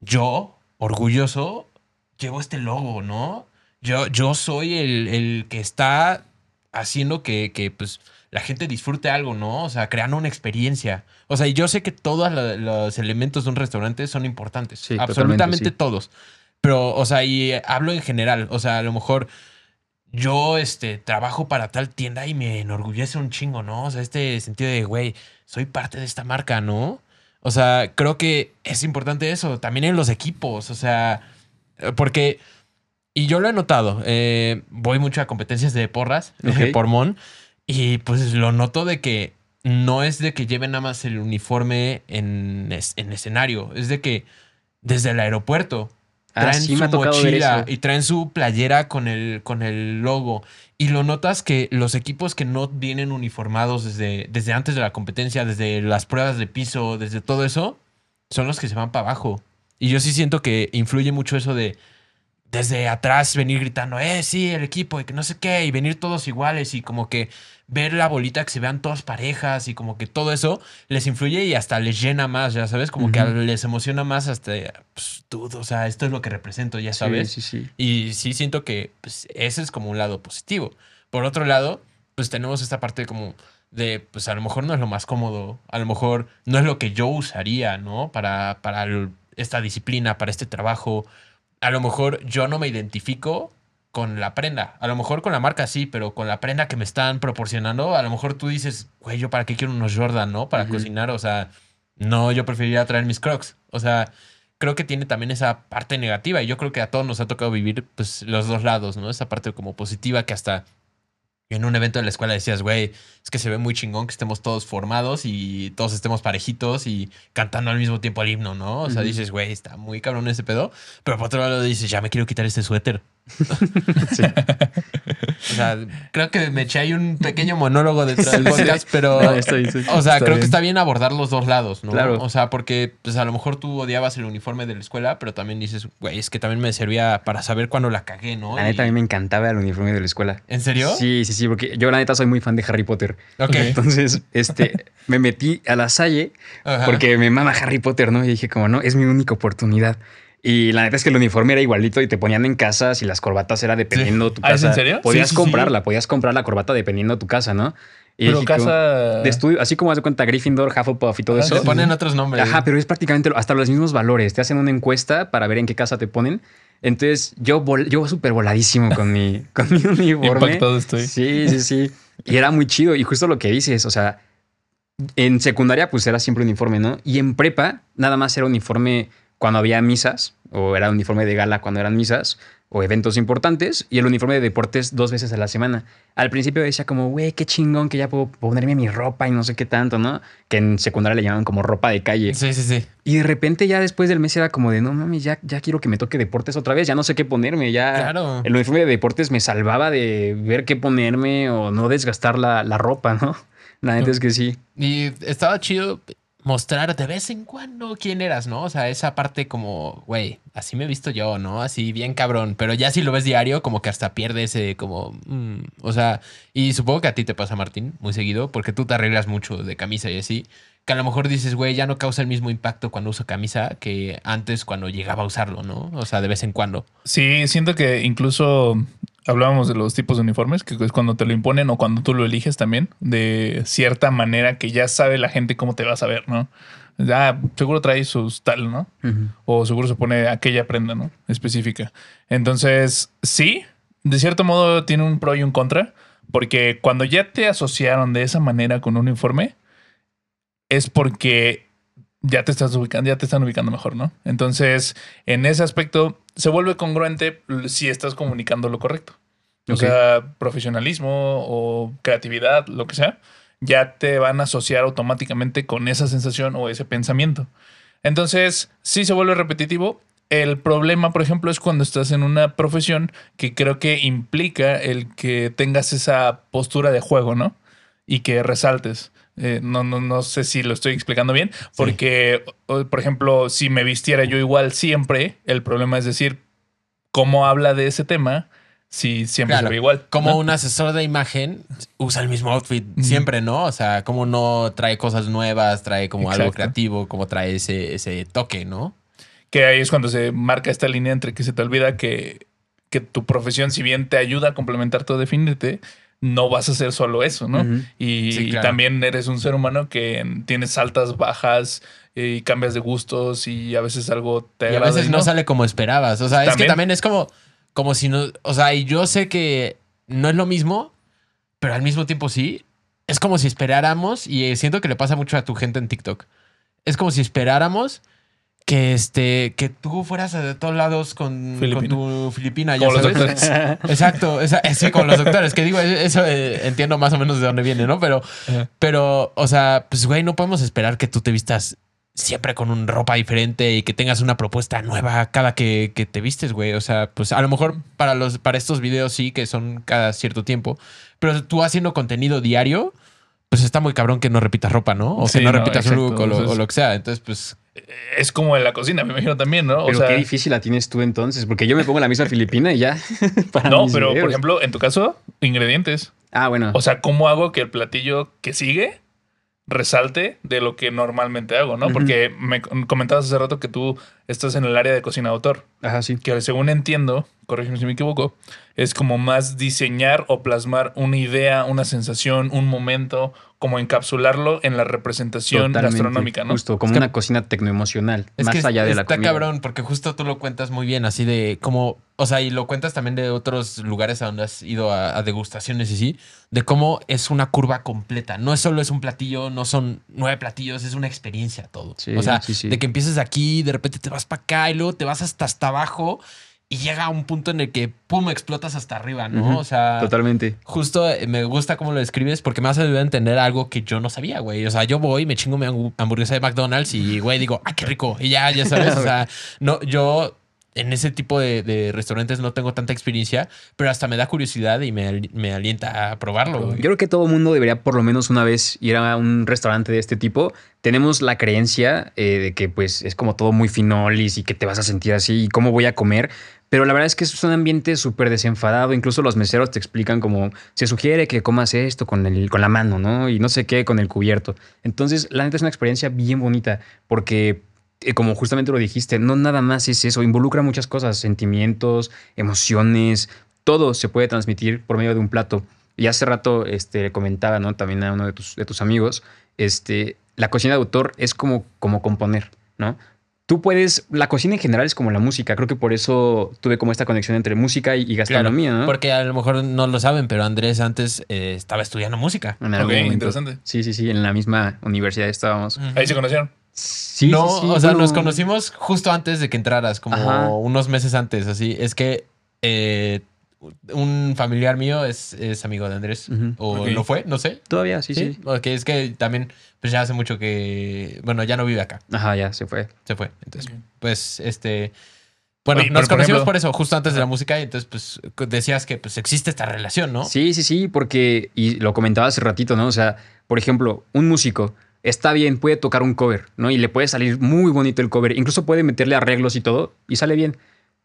yo, orgulloso, llevo este logo, ¿no? Yo, yo soy el, el que está haciendo que, que, pues, la gente disfrute algo, ¿no? O sea, creando una experiencia. O sea, y yo sé que todos los elementos de un restaurante son importantes. Sí, absolutamente sí. todos. Pero, o sea, y hablo en general. O sea, a lo mejor yo este, trabajo para tal tienda y me enorgullece un chingo, ¿no? O sea, este sentido de, güey, soy parte de esta marca, ¿no? O sea, creo que es importante eso, también en los equipos, o sea, porque, y yo lo he notado, eh, voy mucho a competencias de porras, Ok. por Mon, y pues lo noto de que no es de que lleven nada más el uniforme en, es- en escenario, es de que desde el aeropuerto Ah, traen sí, su mochila y traen su playera con el, con el logo. Y lo notas que los equipos que no vienen uniformados desde, desde antes de la competencia, desde las pruebas de piso, desde todo eso, son los que se van para abajo. Y yo sí siento que influye mucho eso de desde atrás venir gritando, eh, sí, el equipo, y que no sé qué, y venir todos iguales, y como que ver la bolita, que se vean todas parejas, y como que todo eso les influye y hasta les llena más, ya sabes, como que Ujú. les emociona más hasta, pues, dude, o sea, esto es lo que represento, ya sabes. Sí, sí, sí. Y sí siento que pues, ese es como un lado positivo. Por otro lado, pues tenemos esta parte como de, pues a lo mejor no es lo más cómodo, a lo mejor no es lo que yo usaría, ¿no? Para, para el- esta disciplina, para este trabajo. A lo mejor yo no me identifico con la prenda. A lo mejor con la marca sí, pero con la prenda que me están proporcionando, a lo mejor tú dices, güey, yo para qué quiero unos Jordan, ¿no? Para Ujú. cocinar, o sea, no, yo preferiría traer mis Crocs. O sea, creo que tiene también esa parte negativa y yo creo que a todos nos ha tocado vivir pues los dos lados, ¿no? Esa parte como positiva que hasta en un evento de la escuela decías, güey, es que se ve muy chingón que estemos todos formados y todos estemos parejitos y cantando al mismo tiempo el himno, ¿no? O sea, Ujú. dices, güey, está muy cabrón ese pedo, pero por otro lado dices, ya me quiero quitar este suéter. Sí. O sea, creo que me eché ahí un pequeño monólogo detrás del sí. podcast, pero... No. O sea, creo bien. que está bien abordar los dos lados, ¿no? Claro. O sea, porque pues a lo mejor tú odiabas el uniforme de la escuela, pero también dices, güey, es que también me servía para saber cuándo la cagué, ¿no? La neta, a Y- mí me encantaba el uniforme de la escuela. ¿En serio? Sí, sí, sí, porque yo la neta soy muy fan de Harry Potter. Ok. Ok. Entonces, este, me metí a la Salle Ajá. porque me mama Harry Potter, ¿no? Y dije, como no, es mi única oportunidad. Y la neta es que el uniforme era igualito y te ponían en casas y las corbatas era dependiendo tu ¿Ah, es casa. en serio? Podías Sí, sí, sí. comprarla, podías comprar la corbata dependiendo de tu casa, ¿no? Y Pero casa. de estudio, así como haz de cuenta Gryffindor, Hufflepuff y todo Ah, eso. Le ponen otros nombres. Ajá, pero es prácticamente hasta los mismos valores. Te hacen una encuesta para ver en qué casa te ponen. Entonces, yo, vol- yo súper voladísimo con mi, con mi uniforme. Impactado estoy. Sí, sí, sí. Y era muy chido. Y justo lo que dices, o sea, en secundaria pues era siempre uniforme, ¿no? Y en prepa nada más era uniforme cuando había misas, o era uniforme de gala cuando eran misas, o eventos importantes, y el uniforme de deportes dos veces a la semana. Al principio decía como, güey, qué chingón que ya puedo ponerme mi ropa y no sé qué tanto, ¿no? Que en secundaria le llamaban como ropa de calle. Sí, sí, sí. Y de repente ya después del mes era como de, no mames, ya, ya quiero que me toque deportes otra vez, ya no sé qué ponerme, ya... Claro. El uniforme de deportes me salvaba de ver qué ponerme o no desgastar la, la ropa, ¿no? La neta es que sí. Y estaba chido mostrar de vez en cuando quién eras, ¿no? O sea, esa parte como, güey, así me he visto yo, ¿no? Así bien cabrón. Pero ya si lo ves diario, como que hasta pierde ese, como, mm, o sea, y supongo que a ti te pasa, Martín, muy seguido, porque tú te arreglas mucho de camisa y así, que a lo mejor dices, güey, ya no causa el mismo impacto cuando uso camisa que antes cuando llegaba a usarlo, ¿no? O sea, de vez en cuando. Sí, siento que incluso hablábamos de los tipos de uniformes, que es cuando te lo imponen o cuando tú lo eliges también, de cierta manera que ya sabe la gente cómo te vas a ver, ¿no? Ya, seguro trae sus tal, ¿no? O seguro se pone aquella prenda, ¿no? Específica. Entonces, sí, de cierto modo tiene un pro y un contra, porque cuando ya te asociaron de esa manera con un uniforme, es porque ya te estás ubicando, ya te están ubicando mejor, ¿no? Entonces, en ese aspecto, se vuelve congruente si estás comunicando lo correcto. O sea, profesionalismo o creatividad, lo que sea, ya te van a asociar automáticamente con esa sensación o ese pensamiento. Entonces, sí se vuelve repetitivo. El problema, por ejemplo, es cuando estás en una profesión que creo que implica el que tengas esa postura de juego, ¿no? Y que resaltes. Eh, no, no, no sé si lo estoy explicando bien, porque, o- por ejemplo, si me vistiera yo igual siempre, el problema es decir, ¿cómo habla de ese tema si siempre Claro. se ve igual? Como ¿no? un asesor de imagen usa el mismo outfit siempre, ¿no? O sea, como no trae cosas nuevas, trae como algo creativo, como trae ese, ese toque, ¿no? Que ahí es cuando se marca esta línea entre que se te olvida que, que tu profesión, si bien te ayuda a complementarte o definirte, no vas a hacer solo eso, ¿no? Y, Sí, claro. también eres un ser humano que tienes altas, bajas eh, y cambias de gustos y a veces algo te Y a veces y no sale como esperabas. O sea, es que También. es como, como si no. O sea, y yo sé que no es lo mismo, pero al mismo tiempo sí. Es como si esperáramos, y siento que le pasa mucho a tu gente en TikTok. Es como si esperáramos que este que tú fueras a todos lados con, con Filipina. tu filipina, ya los sabes. doctores. Exacto, esa- sí, con los doctores, que digo, eso eh, entiendo más o menos de dónde viene, ¿no? Pero, Ajá. pero, o sea, pues, güey, no podemos esperar que tú te vistas siempre con una ropa diferente y que tengas una propuesta nueva cada que, que te vistes, güey. O sea, pues a lo mejor para, los, para estos videos sí, que son cada cierto tiempo, pero tú haciendo contenido diario, pues está muy cabrón que no repitas ropa, ¿no? O Sí, que no no, repitas exacto. look o lo, o que sea. Entonces, pues, Es como en la cocina, me imagino también, ¿no? O Pero sea, qué difícil la tienes tú entonces, porque yo me pongo la misma filipina y ya. para no, pero por ejemplo, en tu caso, ingredientes. Ah, bueno. O sea, ¿cómo hago que el platillo que sigue resalte de lo que normalmente hago, no? Porque me comentabas hace rato que tú estás en el área de cocina de autor, Ajá, sí. que según entiendo, corrígeme si me equivoco, es como más diseñar o plasmar una idea, una sensación, un momento, como encapsularlo en la representación Totalmente. gastronómica, ¿no? Justo, como Es que- una cocina tecnoemocional, más que allá de la está comida. cabrón, porque justo tú lo cuentas muy bien, así de como, o sea, y lo cuentas también de otros lugares a donde has ido a, a degustaciones y sí, de cómo es una curva completa. No es solo es un platillo, no son nueve platillos, es una experiencia todo. Sí, o sea, sí, sí. de que empiezas aquí, de repente te vas para acá y luego te vas hasta hasta abajo y llega a un punto en el que pum explotas hasta arriba, ¿no? O sea, Totalmente. justo eh, me gusta cómo lo describes porque me ayudado a entender algo que yo no sabía, güey. O sea, yo voy, me chingo mi hambu- hamburguesa de McDonald's y, güey, digo, ¡ah, qué rico! Y ya, ya sabes, o sea, no, yo en ese tipo de, de restaurantes no tengo tanta experiencia, pero hasta me da curiosidad y me, me alienta a probarlo, Yo güey. creo que todo mundo debería por lo menos una vez ir a un restaurante de este tipo. Tenemos la creencia eh, de que pues es como todo muy finolis y que te vas a sentir así y cómo voy a comer. Pero la verdad es que es un ambiente súper desenfadado. Incluso los meseros te explican como se sugiere que comas esto con, el, con la mano, ¿no? Y no sé qué con el cubierto. Entonces, la neta es una experiencia bien bonita porque eh, como justamente lo dijiste, no nada más es eso, involucra muchas cosas, sentimientos, emociones, todo se puede transmitir por medio de un plato. Y hace rato este, le comentaba, ¿no? También a uno de tus, de tus amigos, este, la cocina de autor es como, como componer, ¿no? Tú puedes, la cocina en general es como la música, creo que por eso tuve como esta conexión entre música y, y Claro, gastronomía, ¿no? Porque a lo mejor no lo saben, pero Andrés antes eh, estaba estudiando música. En algún Ok, momento. interesante. Sí, sí, sí, en la misma universidad estábamos. Ahí se conocieron. Sí, no, sí, sí, o sea, bueno, nos conocimos justo antes de que entraras, como Ajá. unos meses antes, así. Es que eh, un familiar mío es, es amigo de Andrés, o lo fue, no sé. Todavía, sí, sí. Ok, es que también, pues ya hace mucho que, bueno, ya no vive acá, Ajá, ya se fue. se fue. Entonces, pues, este... Bueno, Oye, nos por conocimos ejemplo- por eso, justo antes de la música, y entonces, pues, decías que pues existe esta relación, ¿no? Sí, sí, sí, porque, y lo comentaba hace ratito, ¿no? O sea, por ejemplo, un músico está bien, puede tocar un cover, ¿no? Y le puede salir muy bonito el cover, incluso puede meterle arreglos y todo, y sale bien.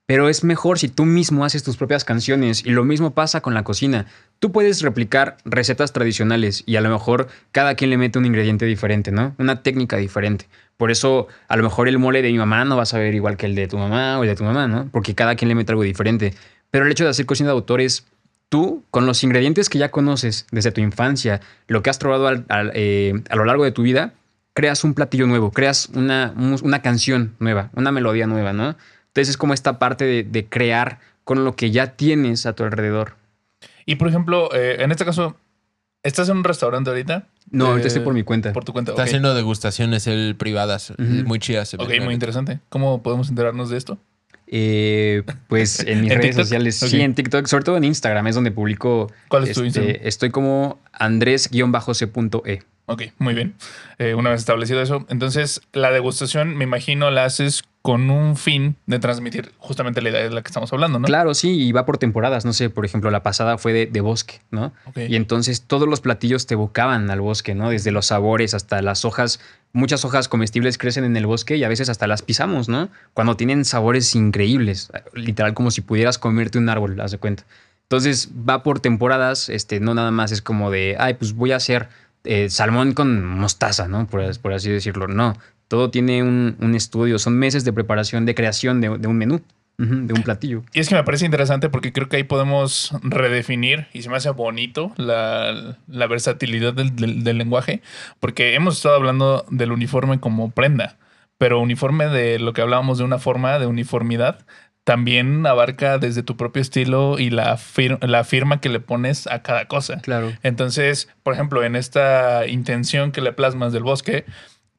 Pero es mejor si tú mismo haces tus propias canciones, y lo mismo pasa con la cocina. Tú puedes replicar recetas tradicionales y a lo mejor cada quien le mete un ingrediente diferente, ¿no? Una técnica diferente. Por eso, a lo mejor el mole de mi mamá no va a saber igual que el de tu mamá o el de tu mamá, ¿no? Porque cada quien le mete algo diferente. Pero el hecho de hacer cocina de autor es tú, con los ingredientes que ya conoces desde tu infancia, lo que has probado eh, a lo largo de tu vida, creas un platillo nuevo, creas una, un- una canción nueva, una melodía nueva, ¿no? Entonces es como esta parte de, de crear con lo que ya tienes a tu alrededor. Y por ejemplo, eh, en este caso, ¿estás en un restaurante ahorita? No, ahorita Eh, estoy por mi cuenta. Por tu cuenta. Está haciendo degustaciones el privadas, Ujú. muy chidas. Ok, muy interesante. ¿Cómo podemos enterarnos de esto? Eh, pues en mis ¿En redes TikTok? sociales, sí, en TikTok, sobre todo en Instagram, es donde publico. ¿Cuál es tu este, Instagram? Estoy como andrés-c.e. Ok, muy bien. Eh, una vez establecido eso, entonces la degustación, me imagino, la haces con un fin de transmitir justamente la idea de la que estamos hablando, ¿no? Claro, sí, y va por temporadas. No sé, por ejemplo, la pasada fue de, de bosque, ¿no? Y entonces todos los platillos te evocaban al bosque, ¿no? Desde los sabores hasta las hojas. Muchas hojas comestibles crecen en el bosque y a veces hasta las pisamos, ¿no? Cuando tienen sabores increíbles, literal como si pudieras comerte un árbol, haz de cuenta. Entonces va por temporadas, este, no nada más es como de, ay, pues voy a hacer eh, salmón con mostaza, ¿no? Por así decirlo. No, todo tiene un, un estudio, son meses de preparación, de creación de, de un menú, de un platillo. Y es que me parece interesante porque creo que ahí podemos redefinir y se me hace bonito la, la versatilidad del, del- del lenguaje, porque hemos estado hablando del uniforme como prenda, pero uniforme de lo que hablábamos de una forma de uniformidad también abarca desde tu propio estilo y la, fir- la firma que le pones a cada cosa. Claro. Entonces, por ejemplo, en esta intención que le plasmas del bosque,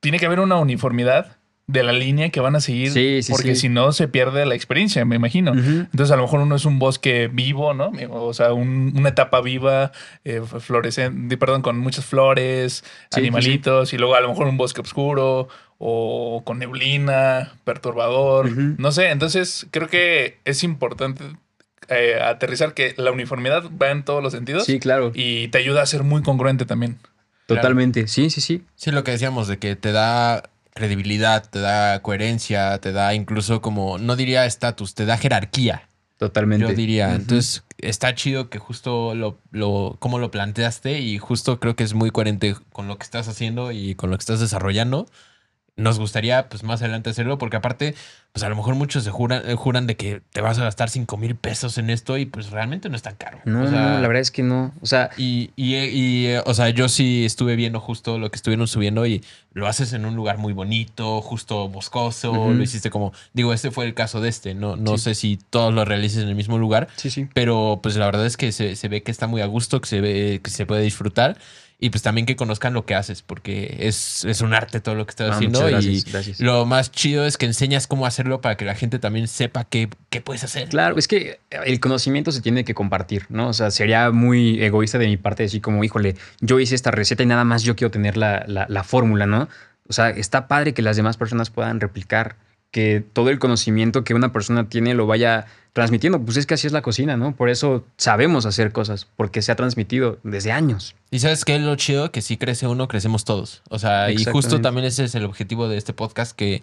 tiene que haber una uniformidad de la línea que van a seguir, Sí, sí, porque sí. si no se pierde la experiencia, me imagino. Entonces, a lo mejor uno es un bosque vivo, ¿no? O sea, un- una etapa viva, eh, florescente, perdón, con muchas flores, animalitos, y luego a lo mejor un bosque oscuro o con neblina, perturbador, no sé. Entonces, creo que es importante eh, aterrizar que la uniformidad va en todos los sentidos Sí, claro. y te ayuda a ser muy congruente también. Totalmente. Sí, sí, sí. Sí, lo que decíamos, de que te da credibilidad, te da coherencia, te da incluso como, no diría estatus, te da jerarquía. Totalmente. Yo diría. Entonces, está chido que justo lo, lo, cómo lo planteaste y justo creo que es muy coherente con lo que estás haciendo y con lo que estás desarrollando. Nos gustaría, pues, más adelante hacerlo, porque aparte, pues, a lo mejor muchos se juran, eh, juran de que te vas a gastar 5 mil pesos en esto y, pues, realmente no es tan caro. No, O sea, no, la verdad es que no. O sea, Y, y, y, eh, o sea, yo sí estuve viendo justo lo que estuvieron subiendo y lo haces en un lugar muy bonito, justo boscoso, lo hiciste como, digo, este fue el caso de este, no, no Sí. sé si todos lo realices en el mismo lugar, sí, sí. pero pues la verdad es que se, se ve que está muy a gusto, que se ve que se puede disfrutar y pues también que conozcan lo que haces, porque es, es un arte todo lo que estás Ah, haciendo muchas y gracias, gracias. lo más chido es que enseñas cómo hacerlo para que la gente también sepa qué, qué puedes hacer. Claro, es que el conocimiento se tiene que compartir, ¿no? O sea, sería muy egoísta de mi parte decir como, híjole, yo hice esta receta y nada más yo quiero tener la, la- la fórmula, ¿no? O sea, está padre que las demás personas puedan replicar, que todo el conocimiento que una persona tiene lo vaya transmitiendo. Pues es que así es la cocina, ¿no? Por eso sabemos hacer cosas, porque se ha transmitido desde años. Y sabes qué es lo chido, que si crece uno, crecemos todos. O sea, y justo también ese es el objetivo de este podcast, que,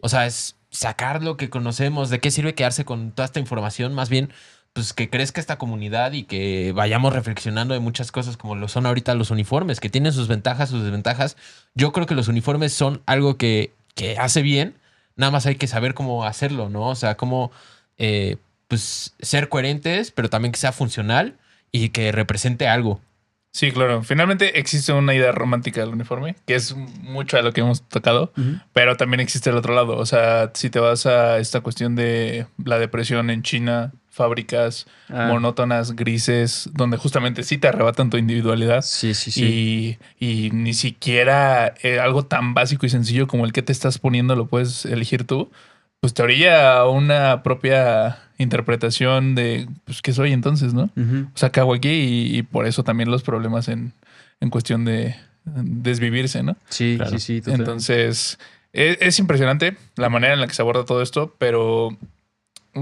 o sea, es sacar lo que conocemos. ¿De qué sirve quedarse con toda esta información? Más bien, pues que crezca esta comunidad y que vayamos reflexionando de muchas cosas como lo son ahorita los uniformes, que tienen sus ventajas, sus desventajas. Yo creo que los uniformes son algo que, que hace bien, nada más hay que saber cómo hacerlo, ¿no? O sea, cómo, eh, pues, ser coherentes, pero también que sea funcional y que represente algo. Sí, claro. Finalmente existe una idea romántica del uniforme, que es mucho a lo que hemos tocado, pero también existe el otro lado. O sea, si te vas a esta cuestión de la depresión en China, fábricas Ah, monótonas, grises, donde justamente sí te arrebatan tu individualidad. sí, sí, sí. Y, y ni siquiera eh, algo tan básico y sencillo como el que te estás poniendo lo puedes elegir tú, pues te orilla a una propia interpretación de pues, qué soy entonces, ¿no? O sea, ¿qué hago aquí? Y, y por eso también los problemas en, en cuestión de desvivirse, ¿no? Sí, Claro. sí, sí. total. Entonces, es, es impresionante la manera en la que se aborda todo esto, pero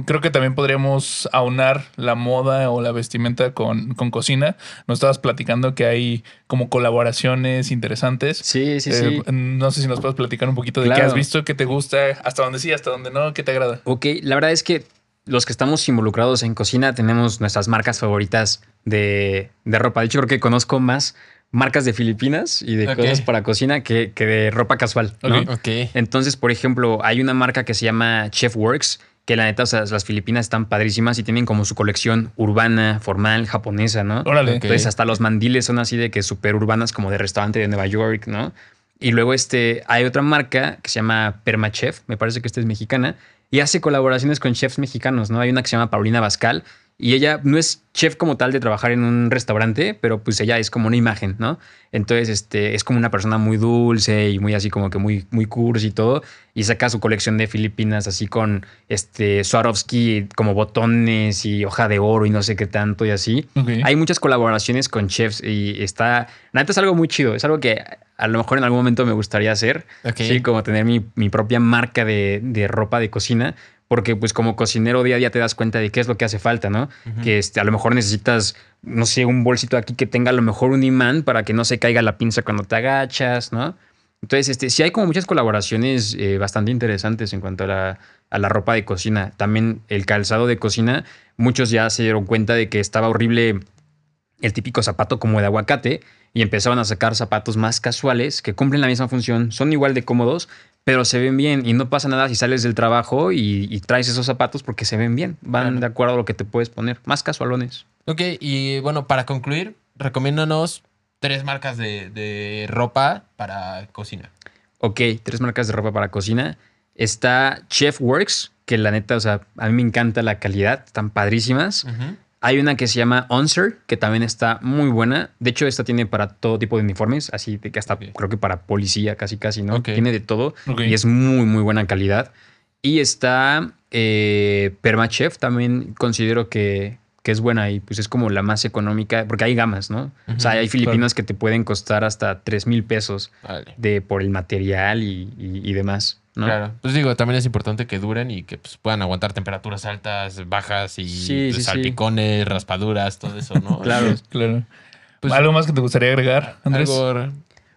creo que también podríamos aunar la moda o la vestimenta con, con cocina. Nos estabas platicando que hay como colaboraciones interesantes. Sí, sí, Eh, sí. no sé si nos puedes platicar un poquito de qué has visto, qué te gusta, hasta dónde sí, hasta dónde no, qué te agrada. Ok, la verdad es que los que estamos involucrados en cocina tenemos nuestras marcas favoritas de, de ropa. De hecho, creo que conozco más marcas de Filipinas y de cosas para cocina que, que de ropa casual. ¿no? Ok. Ok. Entonces, por ejemplo, hay una marca que se llama Chef Works, que la neta, o sea, las Filipinas están padrísimas y tienen como su colección urbana, formal, japonesa, ¿no? Órale. Entonces, hasta los mandiles son así de que súper urbanas, como de restaurante de Nueva York, ¿no? Y luego este, hay otra marca que se llama Permachef, me parece que esta es mexicana, y hace colaboraciones con chefs mexicanos, ¿no? Hay una que se llama Paulina Bascal, y ella no es chef como tal de trabajar en un restaurante, pero pues ella es como una imagen, ¿no? Entonces, este, es como una persona muy dulce y muy así como que muy, muy cursi y todo, y saca su colección de Filipinas así con este Swarovski como botones y hoja de oro y no sé qué tanto y así. Hay muchas colaboraciones con chefs y está. Neta es algo muy chido. Es algo que a lo mejor en algún momento me gustaría hacer. Sí, como tener mi, mi propia marca de, de ropa de cocina. Porque, pues, como cocinero día a día te das cuenta de qué es lo que hace falta, ¿no? Que este, a lo mejor necesitas, no sé, un bolsito aquí que tenga a lo mejor un imán para que no se caiga la pinza cuando te agachas, ¿no? Entonces, este, sí hay como muchas colaboraciones eh, bastante interesantes en cuanto a la, a la ropa de cocina. También el calzado de cocina, muchos ya se dieron cuenta de que estaba horrible el típico zapato como de aguacate y empezaron a sacar zapatos más casuales que cumplen la misma función, son igual de cómodos, pero se ven bien y no pasa nada si sales del trabajo y, y traes esos zapatos porque se ven bien, van Claro. de acuerdo a lo que te puedes poner, más casualones. Ok, y bueno, para concluir, recomiéndanos tres marcas de, de ropa para cocina. Ok, tres marcas de ropa para cocina. Está Chef Works, que la neta, o sea, a mí me encanta la calidad, están padrísimas. Ujú. Hay una que se llama Onser, que también está muy buena. De hecho, esta tiene para todo tipo de uniformes, así de que hasta creo que para policía, casi casi, ¿no? Tiene de todo y es muy, muy buena calidad. Y está eh, Permachef, también considero que, que es buena y pues es como la más económica, porque hay gamas, ¿no? O sea, hay filipinas que te pueden costar hasta 3 mil pesos de, por el material y, y- y demás, ¿no? Claro. Pues digo, también es importante que duren y que pues, puedan aguantar temperaturas altas, bajas y Sí, pues, sí, sí. salpicones, raspaduras, todo eso, ¿no? Claro. Claro. Pues, ¿Algo más que te gustaría agregar, Andrés? algo,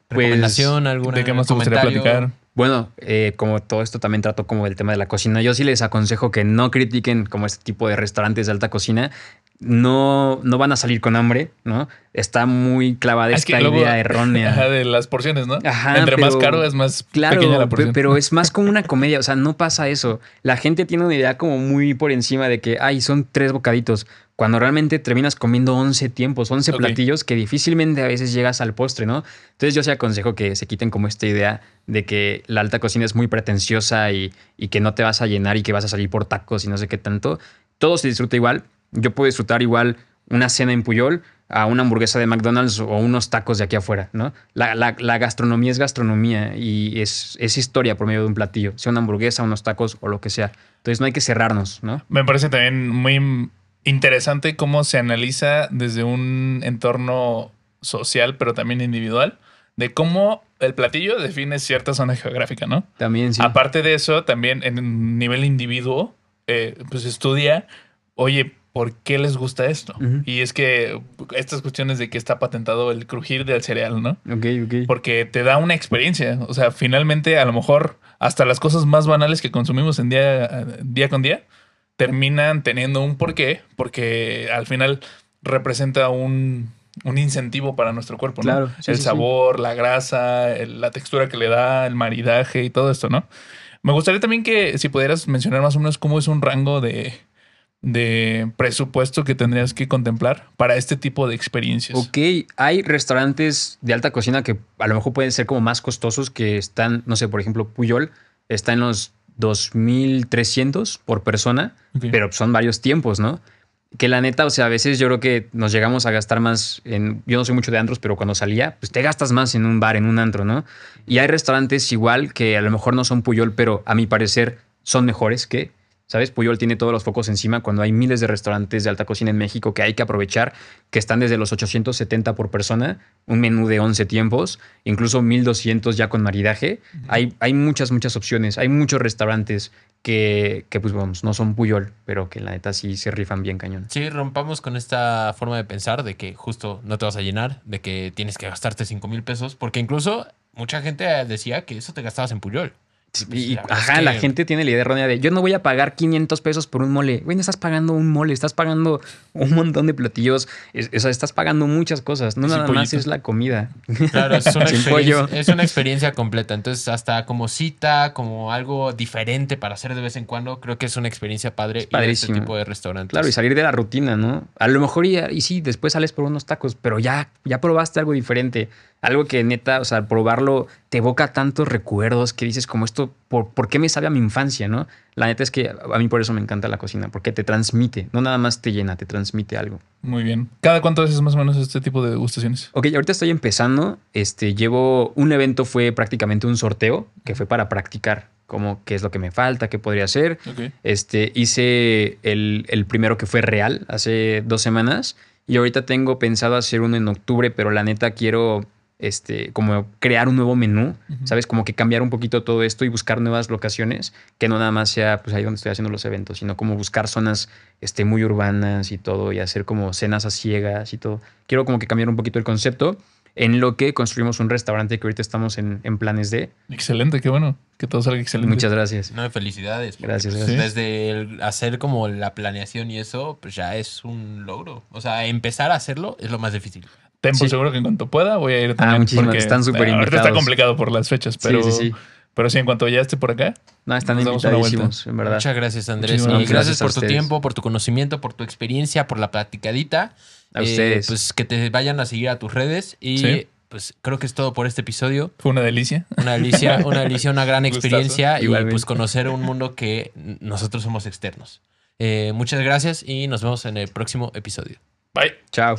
recomendación, alguna ¿De qué más te gustaría comentario? platicar? Bueno, eh, como todo esto también trato como el tema de la cocina, yo sí les aconsejo que no critiquen como este tipo de restaurantes de alta cocina. No, no van a salir con hambre, ¿no? Está muy clavada Es esta luego- idea errónea. Ajá, de las porciones, ¿no? Ajá, Entre más caro es más Claro, pequeña la pe- porción. pero es más como una comedia, o sea, no pasa eso. La gente tiene una idea como muy por encima de que, ay, son tres bocaditos, cuando realmente terminas comiendo 11 tiempos, 11 Ok. platillos que difícilmente a veces llegas al postre, ¿no? Entonces yo sí aconsejo que se quiten como esta idea de que la alta cocina es muy pretenciosa y, y que no te vas a llenar y que vas a salir por tacos y no sé qué tanto. Todo se disfruta igual. Yo puedo disfrutar igual una cena en Puyol a una hamburguesa de McDonald's o unos tacos de aquí afuera, ¿no? La, la- la gastronomía es gastronomía y es, es historia por medio de un platillo, sea una hamburguesa, unos tacos o lo que sea. Entonces no hay que cerrarnos, ¿no? Me parece también muy interesante cómo se analiza desde un entorno social, pero también individual, de cómo el platillo define cierta zona geográfica, ¿no? También sí. Aparte de eso, también en nivel individuo, eh, pues estudia, oye, ¿por qué les gusta esto? Y es que estas cuestiones de que está patentado el crujir del cereal, ¿no? Ok, ok. Porque te da una experiencia. O sea, finalmente, a lo mejor, hasta las cosas más banales que consumimos en día, día con día, terminan teniendo un porqué, porque al final representa un, un incentivo para nuestro cuerpo, ¿no? Claro, sí, el sí, sí. sabor, la grasa, el- la textura que le da, el maridaje y todo esto, ¿no? Me gustaría también que si pudieras mencionar más o menos cómo es un rango de, de presupuesto que tendrías que contemplar para este tipo de experiencias. Ok, hay restaurantes de alta cocina que a lo mejor pueden ser como más costosos que están, no sé, por ejemplo, Puyol está en los 2.300 por persona, pero son varios tiempos, ¿no? Que la neta, o sea, a veces yo creo que nos llegamos a gastar más en. Yo no soy mucho de antros, pero cuando salía, pues te gastas más en un bar, en un antro, ¿no? Y hay restaurantes igual que a lo mejor no son Puyol, pero a mi parecer son mejores que. ¿Sabes? Puyol tiene todos los focos encima cuando hay miles de restaurantes de alta cocina en México que hay que aprovechar, que están desde los 870 por persona, un menú de 11 tiempos, incluso 1200 ya con maridaje. hay, hay muchas, muchas opciones. Hay muchos restaurantes que, que, pues vamos, no son Puyol, pero que la neta sí se rifan bien cañón. Sí, rompamos con esta forma de pensar de que justo no te vas a llenar, de que tienes que gastarte 5 mil pesos, porque incluso mucha gente decía que eso te gastabas en Puyol. Y, y, La ajá, es la que- gente tiene la idea errónea de yo no voy a pagar 500 pesos por un mole. Güey, no estás pagando un mole, estás pagando un montón de platillos. Es- o sea, estás pagando muchas cosas. No Sin nada más pollito. es la comida. Claro, es una, pollo. es una experiencia completa. Entonces, hasta como cita, como algo diferente para hacer de vez en cuando, creo que es una experiencia padre ir a este tipo de restaurantes. Claro, y salir de la rutina, ¿no? A lo mejor y, y sí, después sales por unos tacos, pero ya, ya probaste algo diferente. Algo que neta, o sea, probarlo te evoca tantos recuerdos que dices como esto, ¿por, por qué me sabe a mi infancia, no? La neta es que a mí por eso me encanta la cocina, porque te transmite, no nada más te llena, te transmite algo. Muy bien. ¿Cada cuánto haces más o menos este tipo de degustaciones? Ok, ahorita estoy empezando. Este, llevo un evento, fue prácticamente un sorteo, que fue para practicar como qué es lo que me falta, qué podría hacer. Este, hice el, el primero que fue real hace dos semanas y ahorita tengo pensado hacer uno en octubre, pero la neta quiero este, como crear un nuevo menú. ¿sabes? Como que cambiar un poquito todo esto y buscar nuevas locaciones, que no nada más sea pues ahí donde estoy haciendo los eventos, sino como buscar zonas este, muy urbanas y todo y hacer como cenas a ciegas y todo. Quiero como que cambiar un poquito el concepto en lo que construimos un restaurante que ahorita estamos en, en planes de. Excelente, qué bueno. Que todo salga excelente. Muchas gracias. No, felicidades. Gracias, pues, gracias. Desde el hacer como la planeación y eso, pues ya es un logro. O sea, empezar a hacerlo es lo más difícil. Sí. seguro que en cuanto pueda voy a ir también. muchísimas, porque están súper Ahorita está invitados. complicado por las fechas, pero sí, sí, sí. pero sí, en cuanto ya esté por acá, No, están invitadísimos, en verdad. Muchas gracias, Andrés. Muchísimas y gracias. gracias por tu ustedes. tiempo, por tu conocimiento, por tu experiencia, por la platicadita. A Eh, ustedes. Pues que te vayan a seguir a tus redes. Y Sí. pues creo que es todo por este episodio. fue una delicia. Una delicia, una delicia, una gran Gustazo. experiencia y Igualmente. pues conocer un mundo que nosotros somos externos. Eh, muchas gracias y nos vemos en el próximo episodio. Bye. Chao.